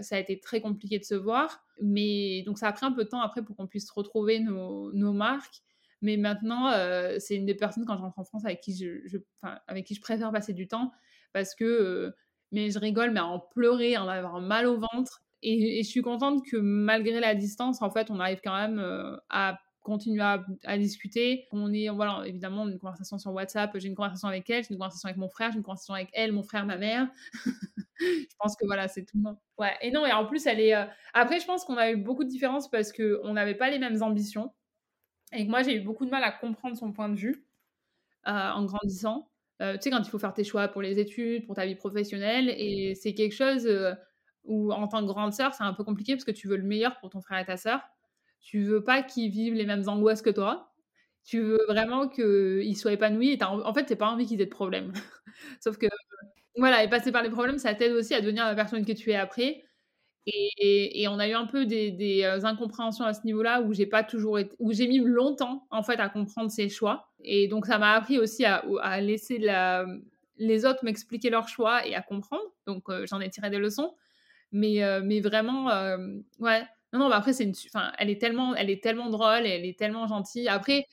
S2: ça a été très compliqué de se voir. Mais donc ça a pris un peu de temps après pour qu'on puisse retrouver nos, marques. Mais maintenant, c'est une des personnes quand je rentre en France avec qui je, préfère passer du temps parce que mais je rigole, mais à en pleurer, en avoir mal au ventre. Et, je suis contente que malgré la distance, en fait, on arrive quand même à continuer à, discuter. On est, voilà, évidemment, une conversation sur WhatsApp, j'ai une conversation avec elle, j'ai une conversation avec mon frère, j'ai une conversation avec elle, mon frère, ma mère. je pense que voilà, c'est tout. Ouais, et non, et en plus, elle est. Après, je pense qu'on a eu beaucoup de différences parce qu'on n'avait pas les mêmes ambitions. Et que moi, j'ai eu beaucoup de mal à comprendre son point de vue en grandissant. tu sais, quand il faut faire tes choix pour les études, pour ta vie professionnelle, et c'est quelque chose où, en tant que grande sœur, c'est un peu compliqué parce que tu veux le meilleur pour ton frère et ta sœur. Tu veux pas qu'ils vivent les mêmes angoisses que toi. Tu veux vraiment qu'ils soient épanouis. En fait, t'as pas envie qu'ils aient de problèmes. Sauf que, voilà, et passer par les problèmes, ça t'aide aussi à devenir la personne que tu es après. Et, on a eu un peu des, euh, incompréhensions à ce niveau-là où j'ai pas toujours où j'ai mis longtemps en fait à comprendre ses choix. Et donc ça m'a appris aussi à, laisser les autres m'expliquer leurs choix et à comprendre. Donc euh, j'en ai tiré des leçons. Mais, mais vraiment, ouais. Non, non, après, c'est une, enfin, elle est tellement, elle est tellement drôle, elle est tellement gentille. Après,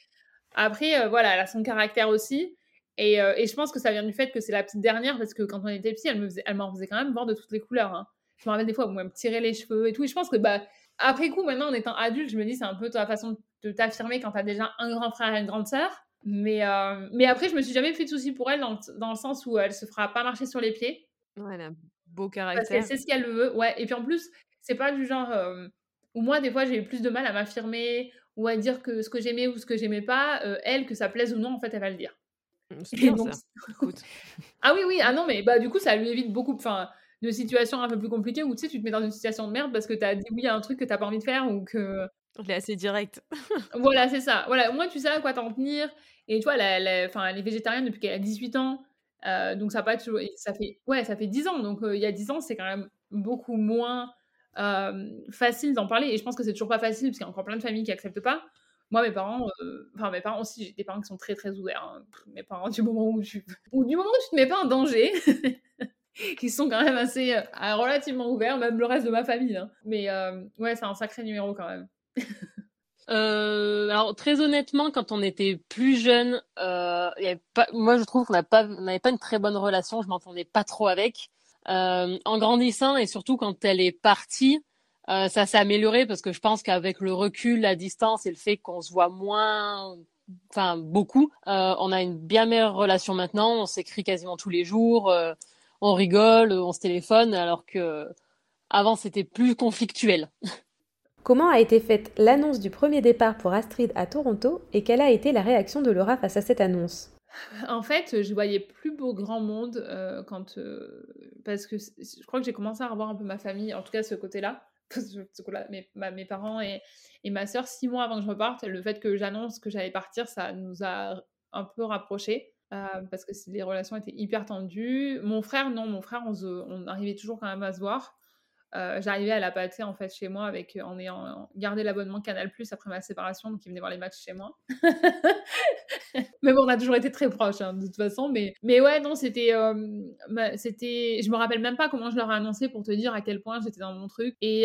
S2: après voilà, elle a son caractère aussi. Et, et, je pense que ça vient du fait que c'est la petite dernière parce que quand on était petit, elle me elle m'en faisait quand même voir de toutes les couleurs. Hein je me rappelle des fois où elle me tirait les cheveux et tout. Et je pense que, bah, après coup, maintenant, en étant adulte, je me dis, c'est un peu ta façon de t'affirmer quand tu as déjà un grand frère et une grande sœur. Mais, mais après, je me suis jamais fait de soucis pour elle dans, dans, le sens où elle se fera pas marcher sur les pieds.
S4: Un beau caractère.
S2: Parce qu'elle sait ce qu'elle veut. Ouais. Et puis en plus, c'est pas du genre euh, où moi, des fois, j'ai eu plus de mal à m'affirmer ou à dire que ce que j'aimais ou ce que j'aimais pas. Euh, elle, que ça plaise ou non, en fait, elle va le dire.
S4: Mmh, ça.
S2: Ah oui, oui. Ah non, mais bah, du coup, ça lui évite beaucoup. Enfin, de situations un peu plus compliquées où tu sais, tu te mets dans une situation de merde parce que tu as dit oui à un truc que tu pas envie de faire ou que.
S4: Elle est assez direct.
S2: voilà, c'est ça. Voilà, au moins tu sais à quoi t'en tenir. Et tu vois, elle, elle est végétarienne depuis qu'elle a 18 ans. Euh, donc ça, pas toujours... ça, fait... Ouais, ça fait 10 ans. Donc euh, il y a 10 ans, c'est quand même beaucoup moins euh, facile d'en parler. Et je pense que c'est toujours pas facile parce qu'il y a encore plein de familles qui acceptent pas. Moi, mes parents, enfin mes parents aussi, j'ai des parents qui sont très très ouverts. Hein. Mes parents, du moment où tu, ou du moment où tu te mets pas en danger, qui sont quand même assez relativement ouverts, même le reste de ma famille. Hein. Mais ouais, c'est un sacré numéro quand même.
S3: Euh, alors très honnêtement, quand on était plus jeune, euh, y avait pas, moi je trouve qu'on n'avait pas, une très bonne relation. Je m'entendais pas trop avec. Euh, en grandissant et surtout quand elle est partie, euh, ça s'est amélioré parce que je pense qu'avec le recul, la distance et le fait qu'on se voit moins, enfin beaucoup, on a une bien meilleure relation maintenant. On s'écrit quasiment tous les jours on rigole, on se téléphone, alors que avant c'était plus conflictuel.
S1: Comment a été faite l'annonce du premier départ pour Astrid à Toronto et quelle a été la réaction de Laura face à cette annonce?
S2: En fait, je voyais plus beau grand monde euh, quand euh, parce que je crois que j'ai commencé à revoir un peu ma famille, en tout cas ce côté-là, mes, mes parents et, ma sœur six mois avant que je reparte. Le fait que j'annonce que j'allais partir, ça nous a un peu rapprochés. Euh, parce que les relations étaient hyper tendues. Mon frère, non, mon frère, on, arrivait toujours quand même à se voir. Euh, j'arrivais à la pâter en fait chez moi avec en ayant gardé l'abonnement Canal Plus après ma séparation, donc il venait voir les matchs chez moi. mais bon, on a toujours été très proches hein, de toute façon. Mais, mais ouais, non, c'était, euh, c'était, je me rappelle même pas comment je leur ai annoncé pour te dire à quel point j'étais dans mon truc et,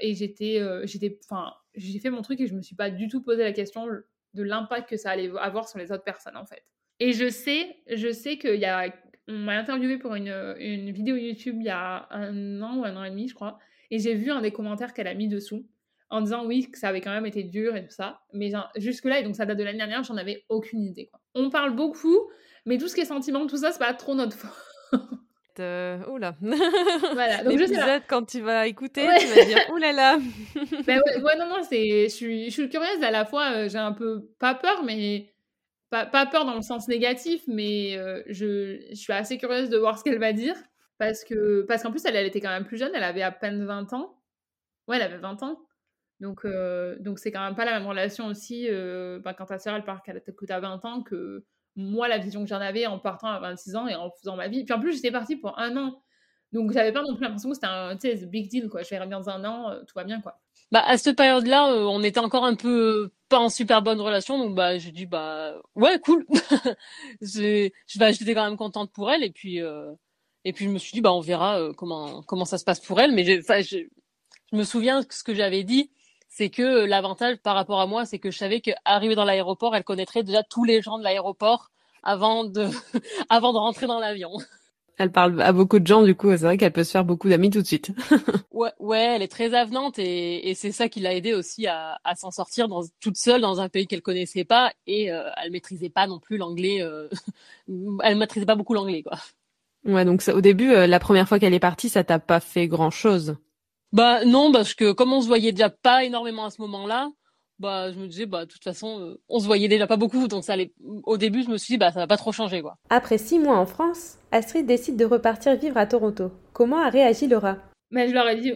S2: et j'étais, j'étais, enfin, j'ai fait mon truc et je me suis pas du tout posé la question de l'impact que ça allait avoir sur les autres personnes en fait. Et je sais, je sais qu'il y a, on m'a interviewé pour une, une, vidéo YouTube il y a un an ou un an et demi, je crois, et j'ai vu un des commentaires qu'elle a mis dessous en disant oui que ça avait quand même été dur et tout ça, mais jusque là et donc ça date de l'année dernière, j'en avais aucune idée. Quoi. On parle beaucoup, mais tout ce qui est sentiment, tout ça, c'est pas trop notre faute.
S4: Euh, oula.
S2: Voilà,
S4: donc je quand tu vas écouter, tu vas dire oulala.
S2: ben ouais, non, non, c'est, je suis, je suis curieuse à la fois, euh, j'ai un peu pas peur, mais pas, peur dans le sens négatif, mais euh, je, suis assez curieuse de voir ce qu'elle va dire. Parce que parce qu'en plus, elle, était quand même plus jeune, elle avait à peine 20 ans. Ouais, elle avait 20 ans. Donc, euh, donc c'est quand même pas la même relation aussi euh, bah, quand ta sœur, elle part que t'as 20 ans que moi, la vision que j'en avais en partant à 26 ans et en faisant ma vie. Puis en plus, j'étais partie pour un an. Donc, j'avais pas non plus l'impression que c'était un big deal, quoi. Je vais revenir dans un an, tout va bien, quoi.
S3: Bah, à cette période-là, on était encore un peu pas en super bonne relation, donc bah j'ai dit bah ouais cool. je, bah, j'étais quand même contente pour elle et puis et puis je me suis dit bah on verra comment comment ça se passe pour elle. Mais je, je me souviens que ce que j'avais dit, c'est que l'avantage par rapport à moi, c'est que je savais qu'arrivée dans l'aéroport, elle connaîtrait déjà tous les gens de l'aéroport avant de avant de rentrer dans l'avion.
S4: Elle parle à beaucoup de gens, du coup, c'est vrai qu'elle peut se faire beaucoup d'amis tout de suite.
S3: ouais, ouais, elle est très avenante et, et c'est ça qui l'a aidé aussi à, à s'en sortir dans, toute seule dans un pays qu'elle connaissait pas et euh, elle maîtrisait pas non plus l'anglais. Euh... elle maîtrisait pas beaucoup l'anglais, quoi.
S4: Ouais, donc ça, au début, euh, la première fois qu'elle est partie, ça t'a pas fait grand chose.
S3: Bah non, parce que comme on se voyait déjà pas énormément à ce moment-là, bah je me disais bah de toute façon euh, on se voyait déjà pas beaucoup donc ça allait au début je me suis dit bah ça va pas trop changer quoi.
S1: Après six mois en France, Astrid décide de repartir vivre à Toronto. Comment a réagi Laura?
S2: Mais je leur ai dit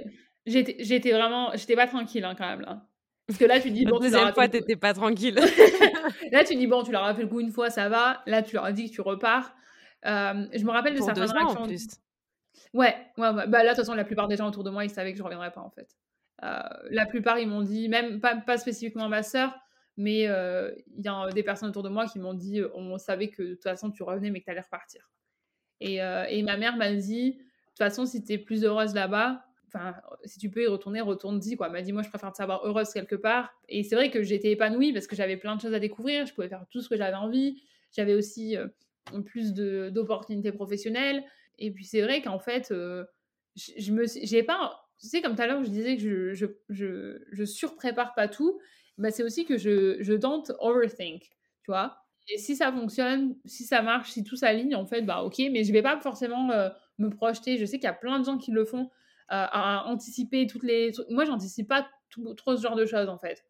S2: j'étais j'étais vraiment j'étais pas tranquille hein, quand même là. Parce que là tu dis
S4: bon La deuxième fois t'étais pas tranquille.
S2: là tu dis bon tu leur as fait le coup une fois ça va là tu leur as dit que tu repars. Euh, je me rappelle de
S4: Pour
S2: certaines
S4: réactions. En plus.
S2: Ouais, ouais, ouais, Bah là, de toute façon, la plupart des gens autour de moi, ils savaient que je reviendrais pas, en fait. Euh, la plupart, ils m'ont dit, même pas, spécifiquement ma sœur, mais euh, il y a des personnes autour de moi qui m'ont dit, on savait que de toute façon, tu revenais, mais que tu allais repartir. Et, euh, ma mère m'a dit, de toute façon, si tu es plus heureuse là-bas, enfin, si tu peux y retourner, retourne-y, quoi. M'a dit, moi, je préfère te savoir heureuse quelque part. Et c'est vrai que j'étais épanouie parce que j'avais plein de choses à découvrir, je pouvais faire tout ce que j'avais envie. J'avais aussi plus d'opportunités professionnelles. Et puis c'est vrai qu'en fait, je, je, me j'ai pas tu sais, comme tout à l'heure, je disais que je, surprépare pas tout, bah, c'est aussi que je, je tente overthink, tu vois. Et si ça fonctionne, si ça marche, si tout s'aligne, en fait, bah ok, mais je vais pas forcément me projeter. Je sais qu'il y a plein de gens qui le font, euh, à anticiper toutes les. Moi, j'anticipe pas trop ce genre de choses, en fait.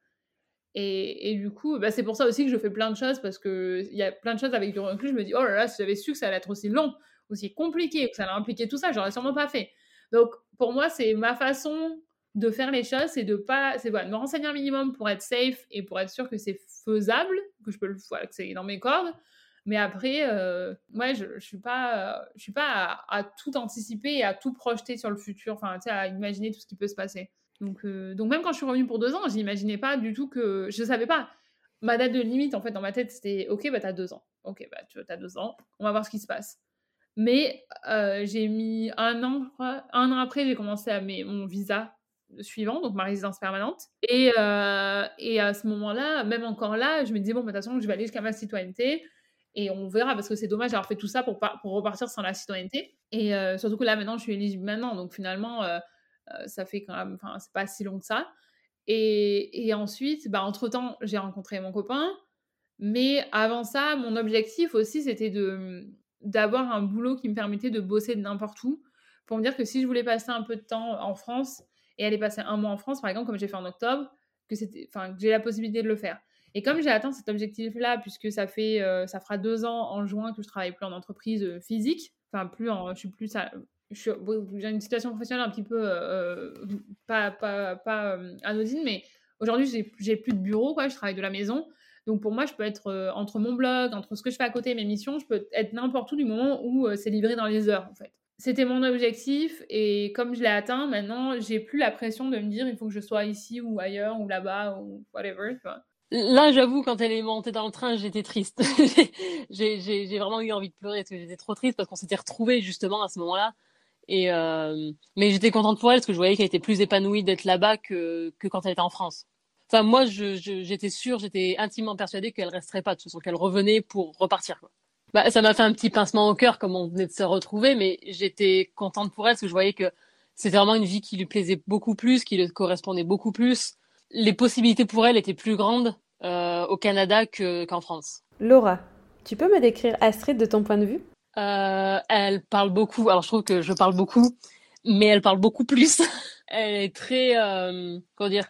S2: Et, et du coup, bah, c'est pour ça aussi que je fais plein de choses, parce qu'il y a plein de choses avec du recul. Je me dis, oh là là, si j'avais su que ça allait être aussi long, aussi compliqué, que ça allait impliquer tout ça, j'aurais sûrement pas fait. Donc, pour moi, c'est ma façon de faire les choses, c'est de pas, c'est de me renseigner un minimum pour être safe et pour être sûr que c'est faisable, que je peux le, voilà, que c'est dans mes cordes. Mais après, euh, je, je suis pas, je suis pas à, tout anticiper et à tout projeter sur le futur, enfin, tu sais, à imaginer tout ce qui peut se passer. Donc, euh, donc même quand je suis revenue pour deux ans, j'imaginais pas du tout que, je savais pas. Ma date de limite, en fait, dans ma tête, c'était, ok, bah t'as deux ans. Ok, bah tu as deux ans. On va voir ce qui se passe. Mais euh, j'ai mis un an, un an après, j'ai commencé à mettre mon visa suivant, donc ma résidence permanente. Et, euh, et à ce moment-là, même encore là, je me disais, bon, bah, de toute façon, je vais aller jusqu'à ma citoyenneté. Et on verra, parce que c'est dommage d'avoir fait tout ça pour, pour repartir sans la citoyenneté. Et euh, surtout que là, maintenant, je suis éligible maintenant. Donc finalement, ça fait quand même, enfin, c'est pas si long que ça. Et, et ensuite, bah, entre-temps, j'ai rencontré mon copain. Mais avant ça, mon objectif aussi, c'était de d'avoir un boulot qui me permettait de bosser n'importe où pour me dire que si je voulais passer un peu de temps en France et aller passer un mois en France, par exemple, comme j'ai fait en octobre, que enfin, j'ai la possibilité de le faire. Et comme j'ai atteint cet objectif-là, puisque ça fait, euh, ça fera deux ans en juin que je travaille plus en entreprise euh, physique, enfin plus en, je suis plus, j'ai une situation professionnelle un petit peu euh, pas, pas, pas anodine, mais aujourd'hui j'ai plus de bureau, quoi, je travaille de la maison. Donc pour moi, je peux être euh, entre mon blog, entre ce que je fais à côté mes missions, je peux être n'importe où du moment où euh, c'est livré dans les heures en fait. C'était mon objectif et comme je l'ai atteint, maintenant, j'ai plus la pression de me dire il faut que je sois ici ou ailleurs ou là-bas ou whatever.
S3: Là, j'avoue, quand elle est montée dans le train, j'étais triste. j'ai vraiment eu envie de pleurer parce que j'étais trop triste parce qu'on s'était retrouvés justement à ce moment-là. Euh... Mais j'étais contente pour elle parce que je voyais qu'elle était plus épanouie d'être là-bas que quand elle était en France. Enfin, moi, j'étais sûre, j'étais intimement persuadée qu'elle resterait pas, de toute façon, qu'elle revenait pour repartir. Quoi. Bah, ça m'a fait un petit pincement au cœur, comme on venait de se retrouver, mais j'étais contente pour elle, parce que je voyais que c'était vraiment une vie qui lui plaisait beaucoup plus, qui lui correspondait beaucoup plus. Les possibilités pour elle étaient plus grandes euh, au Canada qu'en France.
S1: Laura, tu peux me décrire Astrid de ton point de vue?
S3: Euh, Elle parle beaucoup, alors je trouve que je parle beaucoup, mais elle parle beaucoup plus. elle est très, euh, comment dire,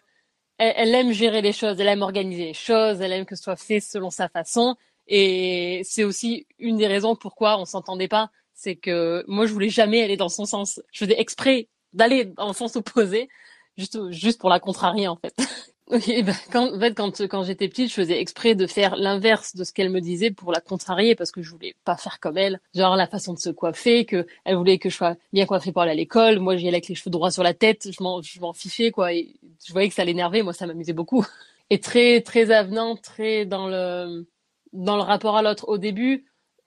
S3: elle, aime gérer les choses, elle aime organiser les choses, elle aime que ce soit fait selon sa façon. Et c'est aussi une des raisons pourquoi on s'entendait pas. C'est que moi, je voulais jamais aller dans son sens. Je faisais exprès d'aller dans le sens opposé, juste, juste pour la contrarier, en fait. Oui, bah, quand, en fait, quand, quand j'étais petite, je faisais exprès de faire l'inverse de ce qu'elle me disait pour la contrarier parce que je voulais pas faire comme elle. Genre la façon de se coiffer, que elle voulait que je sois bien coiffée pour aller à l'école. Moi, j'y allais avec les cheveux droits sur la tête. Je m'en, je m'en fichais, quoi. Et je voyais que ça l'énervait. Moi, ça m'amusait beaucoup. Et très, très avenant, très dans le, dans le rapport à l'autre. Au début,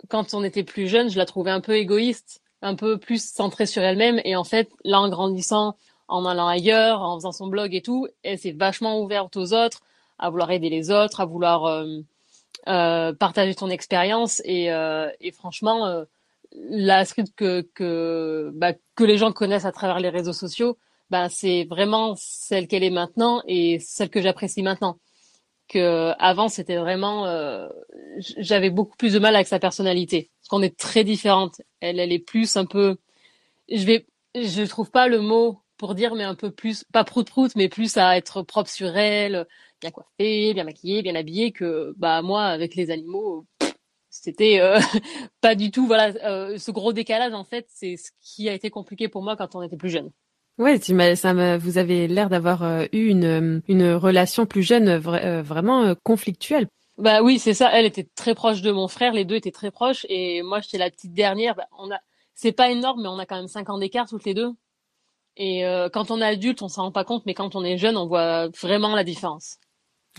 S3: quand on était plus jeune, je la trouvais un peu égoïste, un peu plus centrée sur elle-même. Et en fait, là, en grandissant, en allant ailleurs, en faisant son blog et tout, elle s'est vachement ouverte aux autres, à vouloir aider les autres, à vouloir euh, euh, partager son expérience. Et, euh, franchement, la script que que bah, que les gens connaissent à travers les réseaux sociaux, bah, c'est vraiment celle qu'elle est maintenant et celle que j'apprécie maintenant. Que avant c'était vraiment, j'avais beaucoup plus de mal avec sa personnalité, parce qu'on est très différentes. Elle, elle est plus un peu, je vais, je trouve pas le mot pour dire, mais un peu plus, pas prout-prout, mais plus à être propre sur elle, bien coiffée, bien maquillée, bien habillée, que bah moi, avec les animaux, c'était euh, pas du tout, voilà, euh, ce gros décalage, en fait, c'est ce qui a été compliqué pour moi quand on était plus jeune.
S4: Ouais, ça vous avez l'air d'avoir euh, eu une, une relation plus jeune vraiment conflictuelle.
S3: Bah oui, c'est ça. Elle était très proche de mon frère. Les deux étaient très proches. Et moi, j'étais la petite dernière. Bah, on a, c'est pas énorme, mais on a quand même cinq ans d'écart toutes les deux. Et euh, quand on est adulte, on s'en rend pas compte, mais quand on est jeune, on voit vraiment la différence.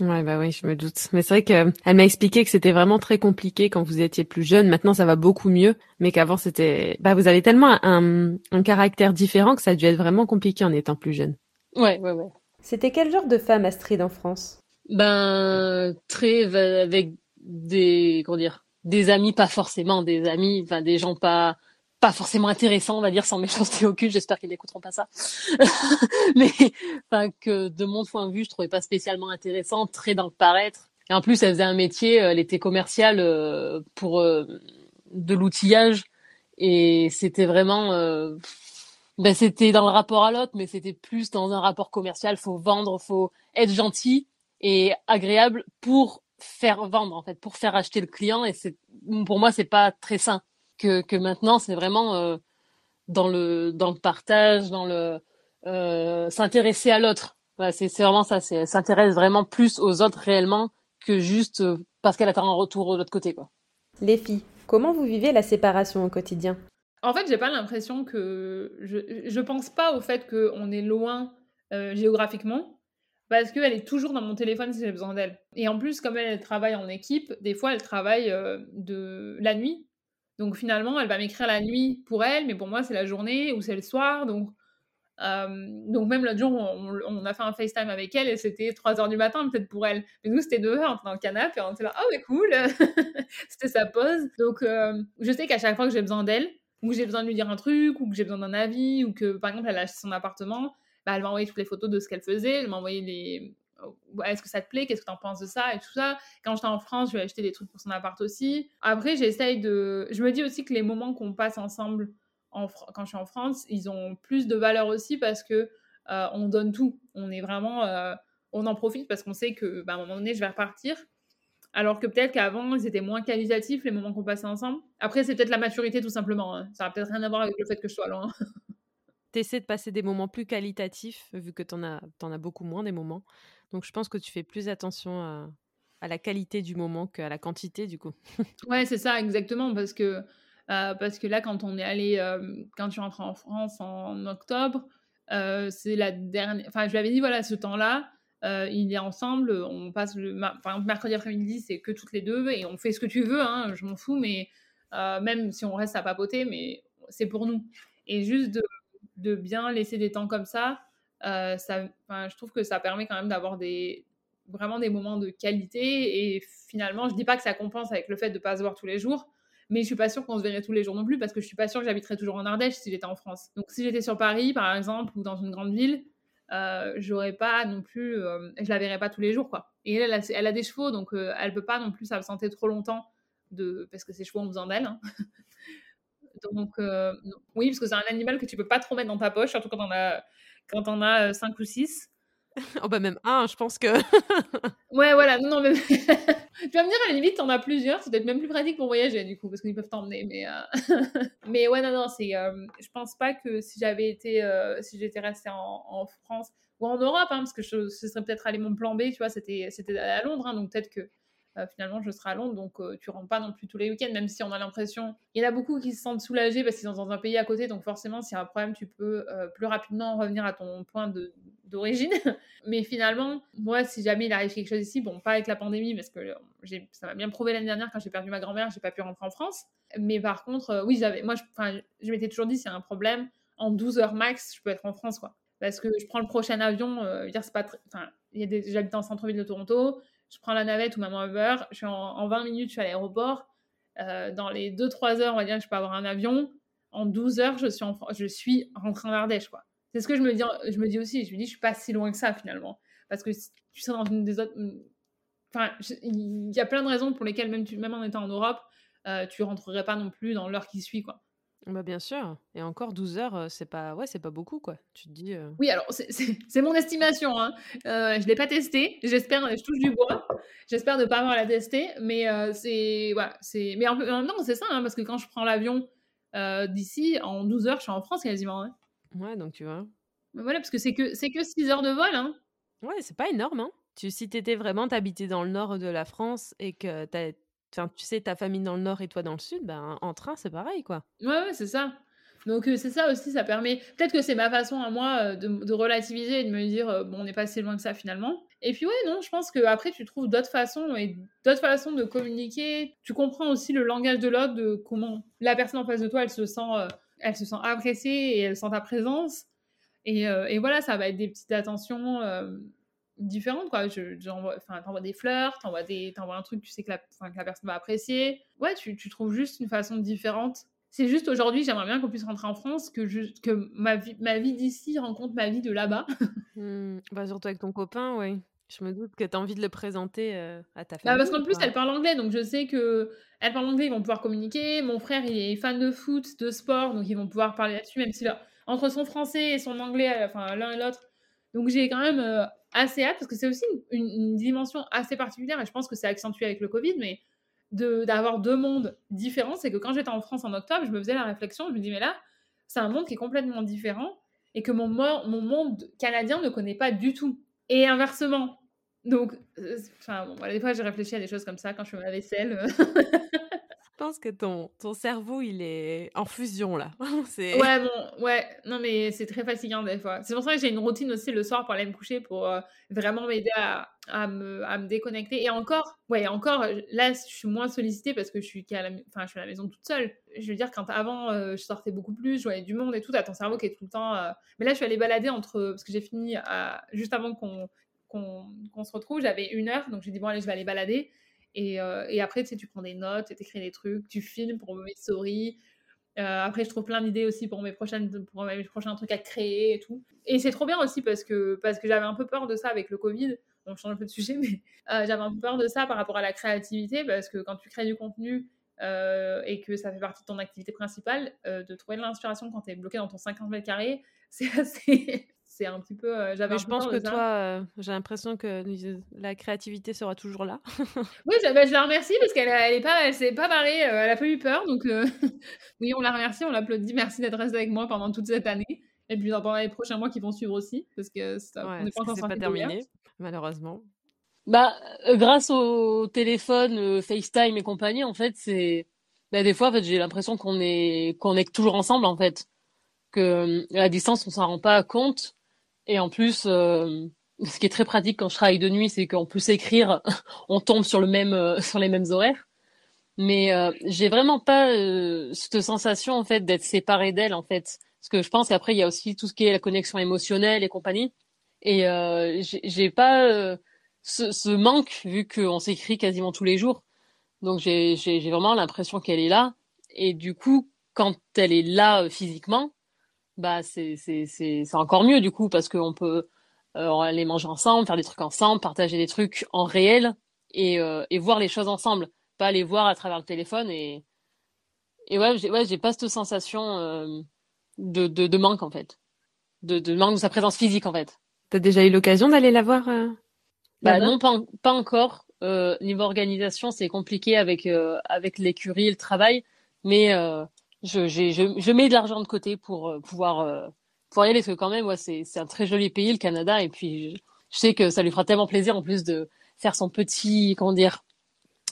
S4: Ouais, bah oui, je me doute. Mais c'est vrai qu'elle m'a expliqué que c'était vraiment très compliqué quand vous étiez plus jeune. Maintenant, ça va beaucoup mieux, mais qu'avant, c'était. Bah, vous avez tellement un, un caractère différent que ça a dû être vraiment compliqué en étant plus jeune.
S3: Ouais, ouais, ouais.
S1: C'était quel genre de femme Astrid en France?
S3: Ben très avec des comment dire des amis, pas forcément des amis, enfin des gens pas pas forcément intéressant, on va dire, sans méchanceté aucune. J'espère qu'ils n'écouteront pas ça. Mais enfin, que de mon point de vue, je trouvais pas spécialement intéressant, très dans le paraître. Et en plus, elle faisait un métier, euh, elle était commerciale euh, pour euh, de l'outillage, et c'était vraiment, ben c'était dans le rapport à l'autre, mais c'était plus dans un rapport commercial. Faut vendre, faut être gentil et agréable pour faire vendre en fait, pour faire acheter le client. Et c'est pour moi, c'est pas très sain que, que maintenant c'est vraiment euh, dans le dans le partage, dans le euh, s'intéresser à l'autre. Voilà, c'est vraiment ça, c'est s'intéresse vraiment plus aux autres réellement que juste euh, parce qu'elle attend un retour de l'autre côté quoi.
S1: Les filles, comment vous vivez la séparation au quotidien?
S2: En fait, j'ai pas l'impression que je je pense pas au fait qu'on est loin euh, géographiquement parce qu'elle est toujours dans mon téléphone si j'ai besoin d'elle. Et en plus, comme elle, elle, travaille en équipe, des fois elle travaille euh, de la nuit donc finalement, elle va m'écrire la nuit pour elle, mais pour moi, c'est la journée ou c'est le soir. Donc, même l'autre jour, on, a fait un FaceTime avec elle et c'était 3 heures du matin peut-être pour elle. Mais nous, c'était 2 heures, on était dans le canapé et on était là, oh mais cool, c'était sa pause. Donc je sais qu'à chaque fois que j'ai besoin d'elle, ou que j'ai besoin de lui dire un truc, ou que j'ai besoin d'un avis, ou que par exemple elle a acheté son appartement, bah, elle m'a envoyé toutes les photos de ce qu'elle faisait, elle m'a envoyé les, est-ce que ça te plaît? Qu'est-ce que tu en penses de ça? Et tout ça. Quand j'étais en France, je ai acheté des trucs pour son appart aussi. Après, j'essaye de. Je me dis aussi que les moments qu'on passe ensemble en quand je suis en France, ils ont plus de valeur aussi parce que euh, on donne tout. On est vraiment. Euh, on en profite parce qu'on sait que bah, à un moment donné, je vais repartir. Alors que peut-être qu'avant, ils étaient moins qualitatifs, les moments qu'on passait ensemble. Après, c'est peut-être la maturité, tout simplement. Hein. Ça n'a peut-être rien à voir avec le fait que je sois loin.
S4: T'essaies de passer des moments plus qualitatifs, vu que t'en as, en as beaucoup moins des moments. Donc je pense que tu fais plus attention à, la qualité du moment qu'à la quantité du coup.
S2: ouais, c'est ça exactement parce que euh, parce que là quand on est allé quand tu rentres en France en octobre, euh, c'est la dernière enfin je lui avais dit voilà ce temps-là euh, il est ensemble, on passe le mercredi après-midi, c'est que toutes les deux et on fait ce que tu veux hein, je m'en fous mais même si on reste à papoter mais c'est pour nous. Et juste de, de bien laisser des temps comme ça, euh, je trouve que ça permet quand même d'avoir des, vraiment des moments de qualité. Et finalement, je dis pas que ça compense avec le fait de pas se voir tous les jours, mais je suis pas sûre qu'on se verrait tous les jours non plus parce que je suis pas sûre que j'habiterais toujours en Ardèche si j'étais en France. Donc si j'étais sur Paris, par exemple, ou dans une grande ville, euh, j'aurais pas non plus, euh, je la verrais pas tous les jours quoi. Et elle, elle a, des chevaux, donc euh, elle peut pas non plus s'absenter trop longtemps de parce que ses chevaux ont besoin d'elle. Hein. Donc oui, parce que c'est un animal que tu peux pas trop mettre dans ta poche, surtout quand on a quand on a 5 ou 6.
S4: Oh bah même un, je pense que.
S2: ouais, voilà, non, non, mais tu vas me dire, à la limite, t'en as plusieurs, c'est peut-être même plus pratique pour voyager, du coup, parce qu'ils peuvent t'emmener. Mais, euh, mais ouais, non, non, c'est, euh, je pense pas que si j'avais été, euh, si j'étais restée en, en, France ou en Europe, hein, parce que je, ce serait peut-être aller mon plan B, tu vois, c'était, c'était à Londres, hein, donc peut-être que euh, finalement je serai à Londres, donc euh, tu rentres pas non plus tous les week-ends, même si on a l'impression. Il y en a beaucoup qui se sentent soulagés parce qu'ils sont dans un pays à côté, donc forcément, s'il y a un problème, tu peux euh, plus rapidement revenir à ton point d'origine. Mais finalement, moi, si jamais il arrive quelque chose ici, bon, pas avec la pandémie, parce que ça m'a bien prouvé l'année dernière quand j'ai perdu ma grand-mère, j'ai pas pu rentrer en France. Mais par contre, oui, j'avais, moi, je, je m'étais toujours dit, s'il y a un problème, en 12 heures max, je peux être en France, quoi. Parce que je prends le prochain avion, dire, c'est pas enfin, y a des, j'habite en centre-ville de Toronto, je prends la navette ou maman Uber, je suis en, 20 minutes, je suis à l'aéroport. Euh, dans les 2-3 heures, on va dire que je peux avoir un avion. En 12 heures, je suis, en, je suis en Ardèche, quoi. C'est ce que je me dis, je me dis aussi. Je me dis, je suis pas si loin que ça, finalement. Parce que tu sais, dans une des autres. Enfin, il y a plein de raisons pour lesquelles, même, même en étant en Europe, euh, tu rentrerais pas non plus dans l'heure qui suit, quoi.
S4: Bah bien sûr. Et encore 12 heures, c'est pas ouais, c'est pas beaucoup quoi. Tu te dis.
S2: Oui, alors c'est mon estimation. Hein. Euh, je l'ai pas testé. J'espère, je touche du bois. J'espère ne pas avoir à la tester. Mais c'est voilà, c'est. Mais en, même temps, c'est ça, hein, parce que quand je prends l'avion d'ici, en 12 heures, je suis en France quasiment. Hein.
S4: Ouais, donc tu vois.
S2: voilà, parce que c'est que c'est que 6 heures de vol. Hein.
S4: Ouais, c'est pas énorme. Hein. Tu, si t'étais vraiment, t'habitais dans le nord de la France et que t'as Enfin, tu sais, ta famille dans le nord et toi dans le sud, ben, en train, c'est pareil, quoi.
S2: Ouais, c'est ça. Donc, euh, c'est ça aussi, ça permet. Peut-être que c'est ma façon à moi euh, de, relativiser et de me dire, euh, bon, on n'est pas si loin que ça finalement. Et puis, ouais, non, je pense qu'après, tu trouves d'autres façons et d'autres façons de communiquer. Tu comprends aussi le langage de l'autre, de comment la personne en face de toi, elle se sent, elle se sent appréciée et elle sent ta présence. Et, et voilà, ça va être des petites attentions différentes quoi je enfin t'envoies des fleurs t'envoies des t'envoies un truc tu sais que la, que la personne va apprécier ouais tu, tu, trouves juste une façon différente c'est juste aujourd'hui j'aimerais bien qu'on puisse rentrer en France que je, que ma vie ma vie d'ici rencontre ma vie de là-bas
S4: mmh, bah surtout avec ton copain oui je me doute que tu as envie de le présenter euh, à ta
S2: famille. Bah parce qu'en plus, elle parle anglais, donc je sais que elle parle anglais, ils vont pouvoir communiquer. Mon frère, il est fan de foot, de sport, donc ils vont pouvoir parler là-dessus, même si là, entre son français et son anglais, enfin l'un et l'autre. Donc j'ai quand même euh, assez hâte parce que c'est aussi une, dimension assez particulière et je pense que c'est accentué avec le Covid, mais d'avoir deux mondes différents, c'est que quand j'étais en France en octobre, je me faisais la réflexion, je me dis mais là, c'est un monde qui est complètement différent et que mon, mon monde canadien ne connaît pas du tout. Et inversement. Donc, euh, enfin, des fois, j'ai réfléchi à des choses comme ça quand je fais ma vaisselle.
S4: Je pense que ton, ton cerveau, il est en fusion là.
S2: ouais, bon, ouais, non, mais c'est très fatigant des fois. C'est pour ça que j'ai une routine aussi le soir pour aller me coucher pour euh, vraiment m'aider à, à, me, à me déconnecter. Et encore, ouais, encore, là, je suis moins sollicitée parce que je suis, à la, enfin, je suis à la maison toute seule. Je veux dire, quand avant, euh, je sortais beaucoup plus, je voyais du monde et tout, t'as ton cerveau qui est tout le temps. Euh, mais là, je suis allée balader entre. Parce que j'ai fini juste avant qu'on qu'on se retrouve, j'avais une heure, donc j'ai dit, bon, allez, je vais aller balader. Euh, et, après, tu sais, tu prends des notes, tu écris des trucs, tu filmes pour mes stories. Euh, après, je trouve plein d'idées aussi pour mes, prochaines, pour mes prochains trucs à créer et tout. Et c'est trop bien aussi parce que, parce que j'avais un peu peur de ça avec le Covid. On change un peu de sujet, mais euh, j'avais un peu peur de ça par rapport à la créativité parce que quand tu crées du contenu et que ça fait partie de ton activité principale, de trouver de l'inspiration quand tu es bloqué dans ton 50 mètres carrés, c'est assez, c'est un petit peu. Euh,
S4: j'avais. je pense que toi, euh, j'ai l'impression que la créativité sera toujours là.
S2: oui, bah, je la remercie parce qu'elle elle est pas, elle s'est pas barrée, euh, elle a pas eu peur, donc oui, on la remercie, on l'applaudit, merci d'être restée avec moi pendant toute cette année et puis pendant les prochains mois qui vont suivre aussi parce que ça,
S4: on n'est pas encore terminé, malheureusement.
S3: Bah, grâce au téléphone, FaceTime et compagnie, en fait, c'est bah, des fois, en fait, j'ai l'impression qu'on est qu'on est toujours ensemble, en fait que à la distance on s'en rend pas compte et en plus, euh, ce qui est très pratique quand je travaille de nuit, c'est qu'on peut s'écrire, on tombe sur le même, euh, sur les mêmes horaires. Mais euh, j'ai vraiment pas cette sensation en fait d'être séparée d'elle en fait, parce que je pense qu'après il y a aussi tout ce qui est la connexion émotionnelle et compagnie. Et j'ai pas ce, ce, manque vu qu'on s'écrit quasiment tous les jours. Donc j'ai vraiment l'impression qu'elle est là. Et du coup, quand elle est là physiquement, bah c'est c'est c'est c'est encore mieux du coup parce qu'on peut euh, aller manger ensemble, faire des trucs ensemble, partager des trucs en réel et euh, et voir les choses ensemble, pas les voir à travers le téléphone et et ouais j'ai ouais j'ai pas cette sensation euh, de, de de manque en fait, de de manque de sa présence physique en fait.
S4: T'as déjà eu l'occasion d'aller la voir
S3: Bah non pas pas encore. niveau organisation, c'est compliqué avec avec l'écurie, le travail, mais je, je, je, mets de l'argent de côté pour pouvoir pour y aller parce que quand même, ouais, c'est un très joli pays, le Canada, et puis je sais que ça lui fera tellement plaisir en plus de faire son petit, comment dire,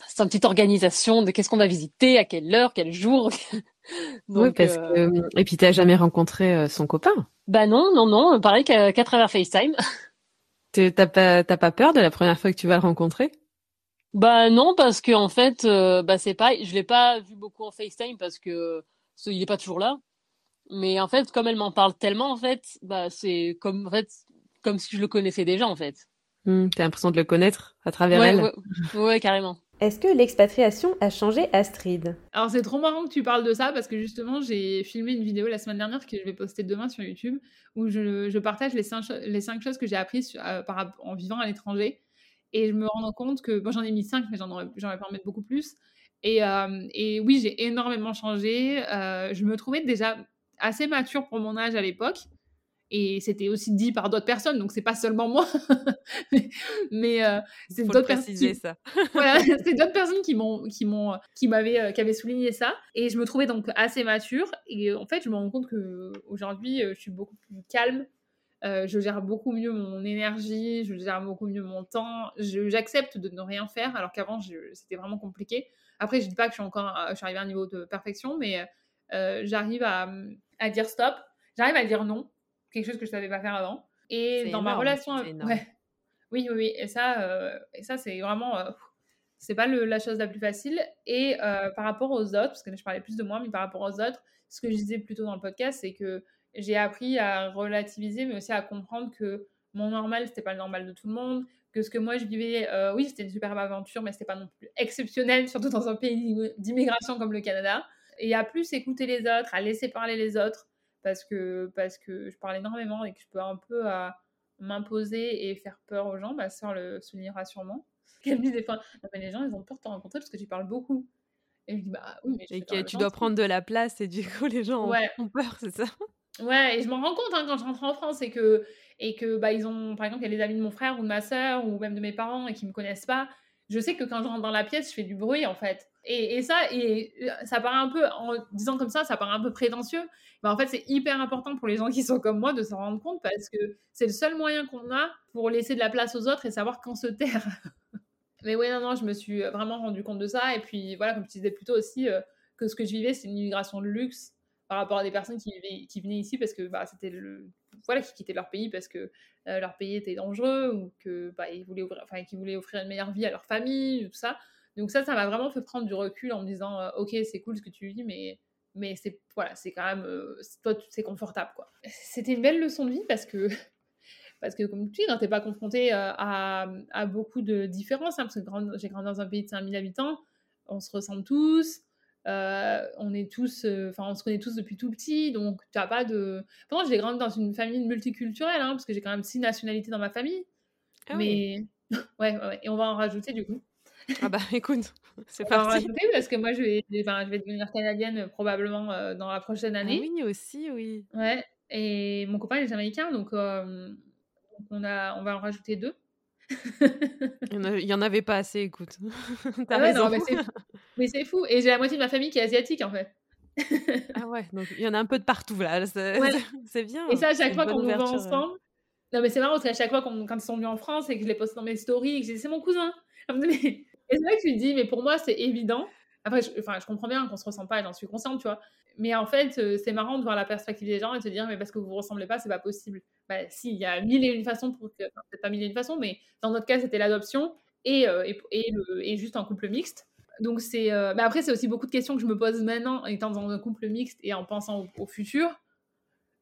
S3: sa petite organisation de qu'est-ce qu'on va visiter, à quelle heure, quel jour.
S4: Donc, oui, parce euh, que... Et puis, t'as jamais rencontré euh, son copain
S3: Bah non, non, non. Pareil qu'à travers FaceTime.
S4: T'as pas, pas peur de la première fois que tu vas le rencontrer?
S3: Bah non, parce que en fait, euh, bah c'est pas, je l'ai pas vu beaucoup en FaceTime parce que il est pas toujours là. Mais en fait, comme elle m'en parle tellement, en fait, bah c'est comme en fait comme si je le connaissais déjà, en fait.
S4: Mmh, T'as l'impression de le connaître à travers elle.
S3: Ouais, ouais, carrément.
S1: Est-ce que l'expatriation a changé Astrid?
S2: Alors c'est trop marrant que tu parles de ça parce que justement j'ai filmé une vidéo la semaine dernière que je vais poster demain sur YouTube où je, partage les cinq, les cinq choses que j'ai apprises euh, en vivant à l'étranger et je me rends compte que bon, j'en ai mis cinq mais j'en aurais, j'aurais pu en mettre beaucoup plus et, euh, et oui j'ai énormément changé. Euh, je me trouvais déjà assez mature pour mon âge à l'époque et c'était aussi dit par d'autres personnes, donc c'est pas seulement moi, mais, euh, c'est d'autres personnes.
S4: ça.
S2: voilà, c'est d'autres personnes qui m'ont, qui m'ont, qui m'avaient, qui avaient souligné ça, et je me trouvais donc assez mature. Et en fait, je me rends compte que aujourd'hui, je suis beaucoup plus calme. Je gère beaucoup mieux mon énergie, je gère beaucoup mieux mon temps. j'accepte de ne rien faire, alors qu'avant, c'était vraiment compliqué. Après, je dis pas que je suis encore, je suis arrivée à un niveau de perfection, mais j'arrive à, à dire stop. J'arrive à dire non quelque chose que je savais pas faire avant. Et dans ma relation, ouais, oui, oui, oui, et ça, euh, et ça c'est vraiment, euh, c'est pas le, la chose la plus facile. Et euh, par rapport aux autres, parce que je parlais plus de moi, mais par rapport aux autres, ce que je disais plutôt dans le podcast, c'est que j'ai appris à relativiser, mais aussi à comprendre que mon normal, c'était pas le normal de tout le monde, que ce que moi je vivais, oui, c'était une superbe aventure, mais c'était pas non plus exceptionnel, surtout dans un pays d'immigration comme le Canada. Et à plus écouter les autres, à laisser parler les autres, parce que, parce que je parle énormément et que je peux un peu à euh, m'imposer et faire peur aux gens. Ma soeur le soulignera sûrement. Elle me dit des fois, les gens, ils ont peur de te rencontrer parce que tu parles beaucoup. Et je dis, bah oui, mais
S4: Et que tu dois prendre de la place et du coup, les gens ont peur, c'est ça?
S2: Ouais, et je m'en rends compte hein, quand je rentre en France et que, et que bah, ils ont, par exemple, il y a les amis de mon frère ou de ma soeur ou même de mes parents et qui me connaissent pas. Je sais que quand je rentre dans la pièce, je fais du bruit en fait. Et, ça, et euh, ça paraît un peu, en disant comme ça, ça paraît un peu prétentieux. Mais en fait, c'est hyper important pour les gens qui sont comme moi de s'en rendre compte parce que c'est le seul moyen qu'on a pour laisser de la place aux autres et savoir quand se taire. mais oui, non, non, je me suis vraiment rendu compte de ça. Et puis voilà, comme tu disais plutôt aussi, euh, que ce que je vivais, c'est une immigration de luxe par rapport à des personnes qui, venaient ici parce que bah, c'était le voilà qui quittaient leur pays parce que euh, leur pays était dangereux ou que bah, ils voulaient enfin, qu'ils voulaient offrir une meilleure vie à leur famille tout ça donc ça, ça m'a vraiment fait prendre du recul en me disant, euh, ok, c'est cool ce que tu vis, mais mais c'est voilà, c'est quand même euh, toi, c'est confortable quoi. C'était une belle leçon de vie parce que parce que comme tu dis, hein, t'es pas confronté euh, à, à, beaucoup de différences, hein, parce que j'ai grandi dans un pays de 5000 habitants, on se ressemble tous. On est tous, enfin, on se connaît tous depuis tout petit, donc tu as pas de. Pourtant, j'ai grandi dans une famille multiculturelle, hein, parce que j'ai quand même six nationalités dans ma famille. Ah mais ouais, ouais, et on va en rajouter du coup.
S4: Ah bah écoute, c'est parti.
S2: parce que moi je vais, je vais devenir canadienne euh, probablement euh, dans la prochaine ah année.
S4: oui, aussi, oui.
S2: Ouais. Et mon copain il est américain, donc, euh, on, a, on va en rajouter deux.
S4: il n'y en avait pas assez, écoute. T'as raison.
S2: mais c'est fou. Et j'ai la moitié de ma famille qui est asiatique en fait.
S4: ah ouais, donc il y en a un peu de partout là. C'est bien.
S2: Et ça, à chaque fois qu'on nous voit ensemble. Non, mais c'est marrant parce qu'à chaque fois quand ils sont venus en France et que je les poste dans mes stories et que je dis c'est mon cousin. Et c'est vrai que tu dis, mais pour moi, c'est évident. Après, je, enfin, je comprends bien qu'on se ressent pas et j'en suis consciente, tu vois. Mais en fait, euh, c'est marrant de voir la perspective des gens et de se dire, mais parce que vous vous ressemblez pas, c'est pas possible. Bah, si, il y a mille et une façons pour que. Enfin, peut-être pas mille et une façons, mais dans notre cas, c'était l'adoption et, euh, et, et, le, et, juste un couple mixte. Donc, c'est. Euh, mais après, c'est aussi beaucoup de questions que je me pose maintenant, étant dans un couple mixte et en pensant au, futur.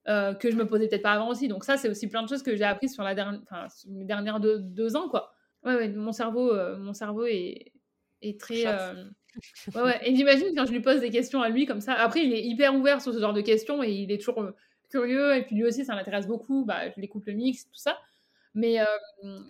S2: que je me posais peut-être pas avant aussi. Donc ça, c'est aussi plein de choses que j'ai appris sur, la dernière, enfin, les dernières deux, deux ans, quoi. Ouais, ouais, mon cerveau, euh, mon cerveau est, est très. Euh, ouais, ouais. Et j'imagine quand je lui pose des questions à lui comme ça. Après, il est hyper ouvert sur ce genre de questions et il est toujours euh, curieux. Et puis lui aussi, ça l'intéresse beaucoup. Bah, les couples mixtes, tout ça. Mais,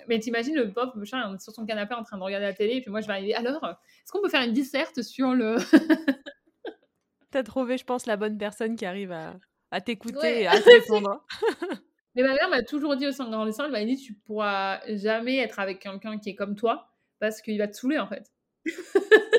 S2: mais t'imagines le pauvre chat sur son canapé en train de regarder la télé. Et puis moi, je vais arriver. Alors, est-ce qu'on peut faire une disserte sur le.
S4: T'as trouvé, je pense, la bonne personne qui arrive à, à t'écouter et à te répondre.
S2: Mais ma mère m'a toujours dit au sein de grandissant, elle m'a dit tu pourras jamais être avec quelqu'un qui est comme toi parce qu'il va te saouler en fait.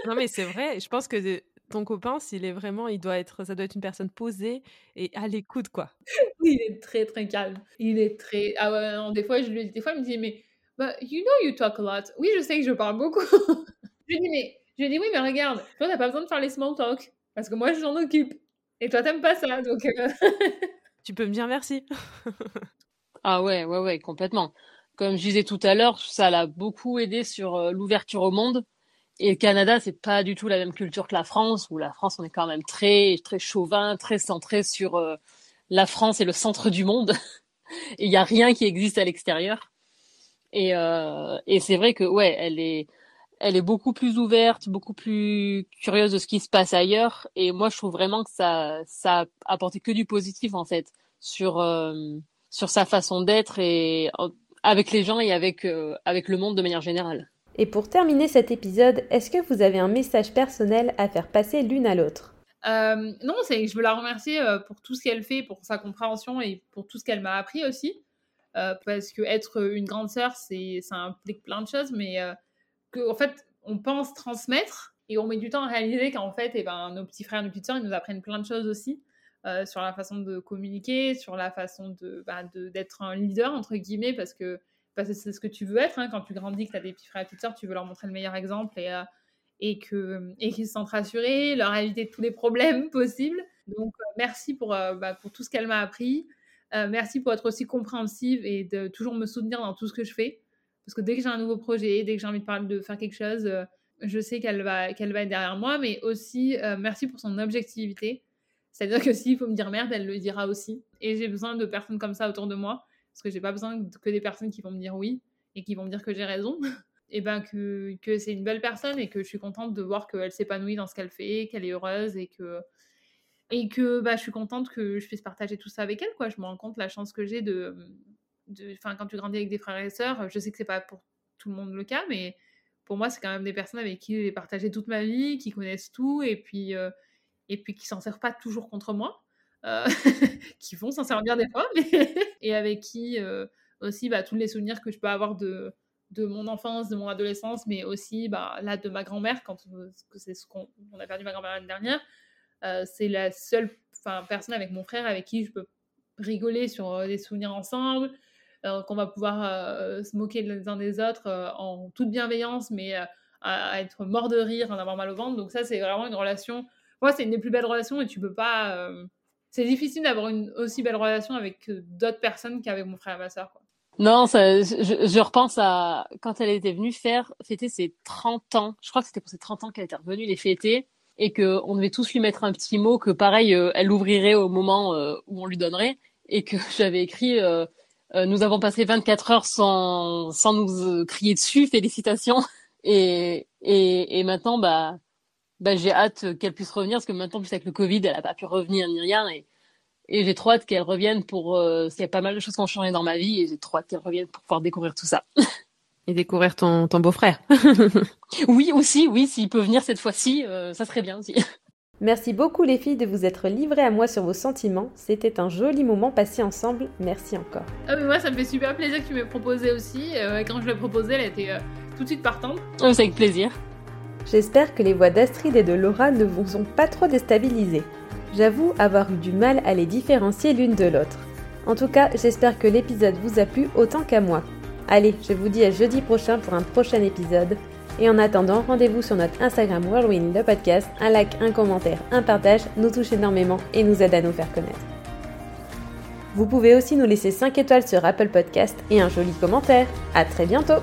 S4: non mais c'est vrai, je pense que ton copain, s'il est vraiment, il doit être, ça doit être une personne posée et à l'écoute quoi.
S2: Oui, il est très très calme. Il est très, ah ouais, non, des fois je lui, des fois il me dit mais, but you know you talk a lot. Oui, je sais que je parle beaucoup. je lui dis mais, je lui dis oui mais regarde, toi t'as pas besoin de faire les small talk parce que moi je m'en occupe et toi t'aimes pas ça donc. Euh,
S4: tu peux me dire merci.
S3: ah ouais ouais ouais complètement. Comme je disais tout à l'heure, ça l'a beaucoup aidé sur euh, l'ouverture au monde et le Canada, c'est pas du tout la même culture que la France, où la France, on est quand même très, très chauvin, très centré sur euh, la France et le centre du monde. il y a rien qui existe à l'extérieur. Et, euh, et c'est vrai que, ouais, elle est, elle est beaucoup plus ouverte, beaucoup plus curieuse de ce qui se passe ailleurs. Et moi, je trouve vraiment que ça, ça a apporté que du positif, en fait, sur, euh, sur sa façon d'être et avec les gens et avec, euh, avec le monde de manière générale.
S1: Et pour terminer cet épisode, est-ce que vous avez un message personnel à faire passer l'une à l'autre?
S2: Euh, non, c'est je veux la remercier euh, pour tout ce qu'elle fait, pour sa compréhension et pour tout ce qu'elle m'a appris aussi. Euh, parce que être une grande sœur, c'est ça implique plein de choses, mais que en fait, on pense transmettre et on met du temps à réaliser qu'en fait, et eh ben, nos petits frères, nos petites sœurs, ils nous apprennent plein de choses aussi sur la façon de communiquer, sur la façon bah, de d'être un leader entre guillemets, parce que parce que c'est ce que tu veux être hein, quand tu grandis, que tu as des petits frères et petites sœurs, tu veux leur montrer le meilleur exemple et, euh, et qu'ils se sentent rassurés, leur éviter tous les problèmes possibles. Donc euh, merci pour, euh, bah, pour tout ce qu'elle m'a appris. merci pour être aussi compréhensive et de toujours me soutenir dans tout ce que je fais. Parce que dès que j'ai un nouveau projet, dès que j'ai envie de, parler, de faire quelque chose, je sais qu'elle va, qu'elle va être derrière moi. Mais aussi, merci pour son objectivité. C'est-à-dire que s'il faut me dire merde, elle le dira aussi. Et j'ai besoin de personnes comme ça autour de moi parce que j'ai pas besoin que des personnes qui vont me dire oui et qui vont me dire que j'ai raison. et ben que, que c'est une belle personne et que je suis contente de voir qu'elle s'épanouit dans ce qu'elle fait, qu'elle est heureuse et que et que bah, je suis contente que je puisse partager tout ça avec elle. Quoi. Je me rends compte la chance que j'ai de, de quand tu grandis avec des frères et sœurs, je sais que c'est pas pour tout le monde le cas, mais pour moi, c'est quand même des personnes avec qui j'ai partagé toute ma vie, qui connaissent tout et puis, euh, et puis qui s'en servent pas toujours contre moi. Euh, qui vont s'en servir des fois, et avec qui euh, aussi bah, tous les souvenirs que je peux avoir de, de mon enfance, de mon adolescence, mais aussi bah, là de ma grand-mère, quand c'est ce qu'on on a perdu ma grand-mère l'année dernière. Euh, c'est la seule personne avec mon frère avec qui je peux rigoler sur des souvenirs ensemble, qu'on va pouvoir se moquer les uns des autres en toute bienveillance, mais à, être mort de rire, en avoir mal au ventre. Donc ça, c'est vraiment une relation. Moi, c'est une des plus belles relations et tu peux pas c'est difficile d'avoir une aussi belle relation avec euh, d'autres personnes qu'avec mon frère et ma soeur.
S3: Non, ça, je, je, repense à quand elle était venue faire fêter ses 30 ans. Je crois que c'était pour ses 30 ans qu'elle était revenue les fêter et que on devait tous lui mettre un petit mot que pareil euh, elle ouvrirait au moment euh, où on lui donnerait et que j'avais écrit nous avons passé 24 heures sans sans nous crier dessus félicitations et et, et maintenant bah bah, j'ai hâte qu'elle puisse revenir parce que maintenant, plus avec le Covid, elle a pas pu revenir ni rien et, et j'ai trop hâte qu'elle revienne pour, euh, il y a pas mal de choses qui ont changé dans ma vie et j'ai trop hâte qu'elle revienne pour pouvoir découvrir tout ça.
S4: Et découvrir ton, ton beau-frère.
S3: oui, aussi, oui, s'il peut venir cette fois-ci, euh, ça serait bien aussi.
S1: Merci beaucoup les filles de vous être livrées à moi sur vos sentiments. C'était un joli moment passé ensemble. Merci encore.
S2: Ah mais moi ça me fait super plaisir que tu m'aies proposé aussi. Euh, quand je l'ai proposé, elle était tout de suite partante.
S3: Oh, c'est avec plaisir.
S1: J'espère que les voix d'Astrid et de Laura ne vous ont pas trop déstabilisé. J'avoue avoir eu du mal à les différencier l'une de l'autre. En tout cas, j'espère que l'épisode vous a plu autant qu'à moi. Allez, je vous dis à jeudi prochain pour un prochain épisode. Et en attendant, rendez-vous sur notre Instagram Whirlwind le podcast. Un like, un commentaire, un partage nous touche énormément et nous aide à nous faire connaître. Vous pouvez aussi nous laisser 5 étoiles sur Apple Podcast et un joli commentaire. À très bientôt!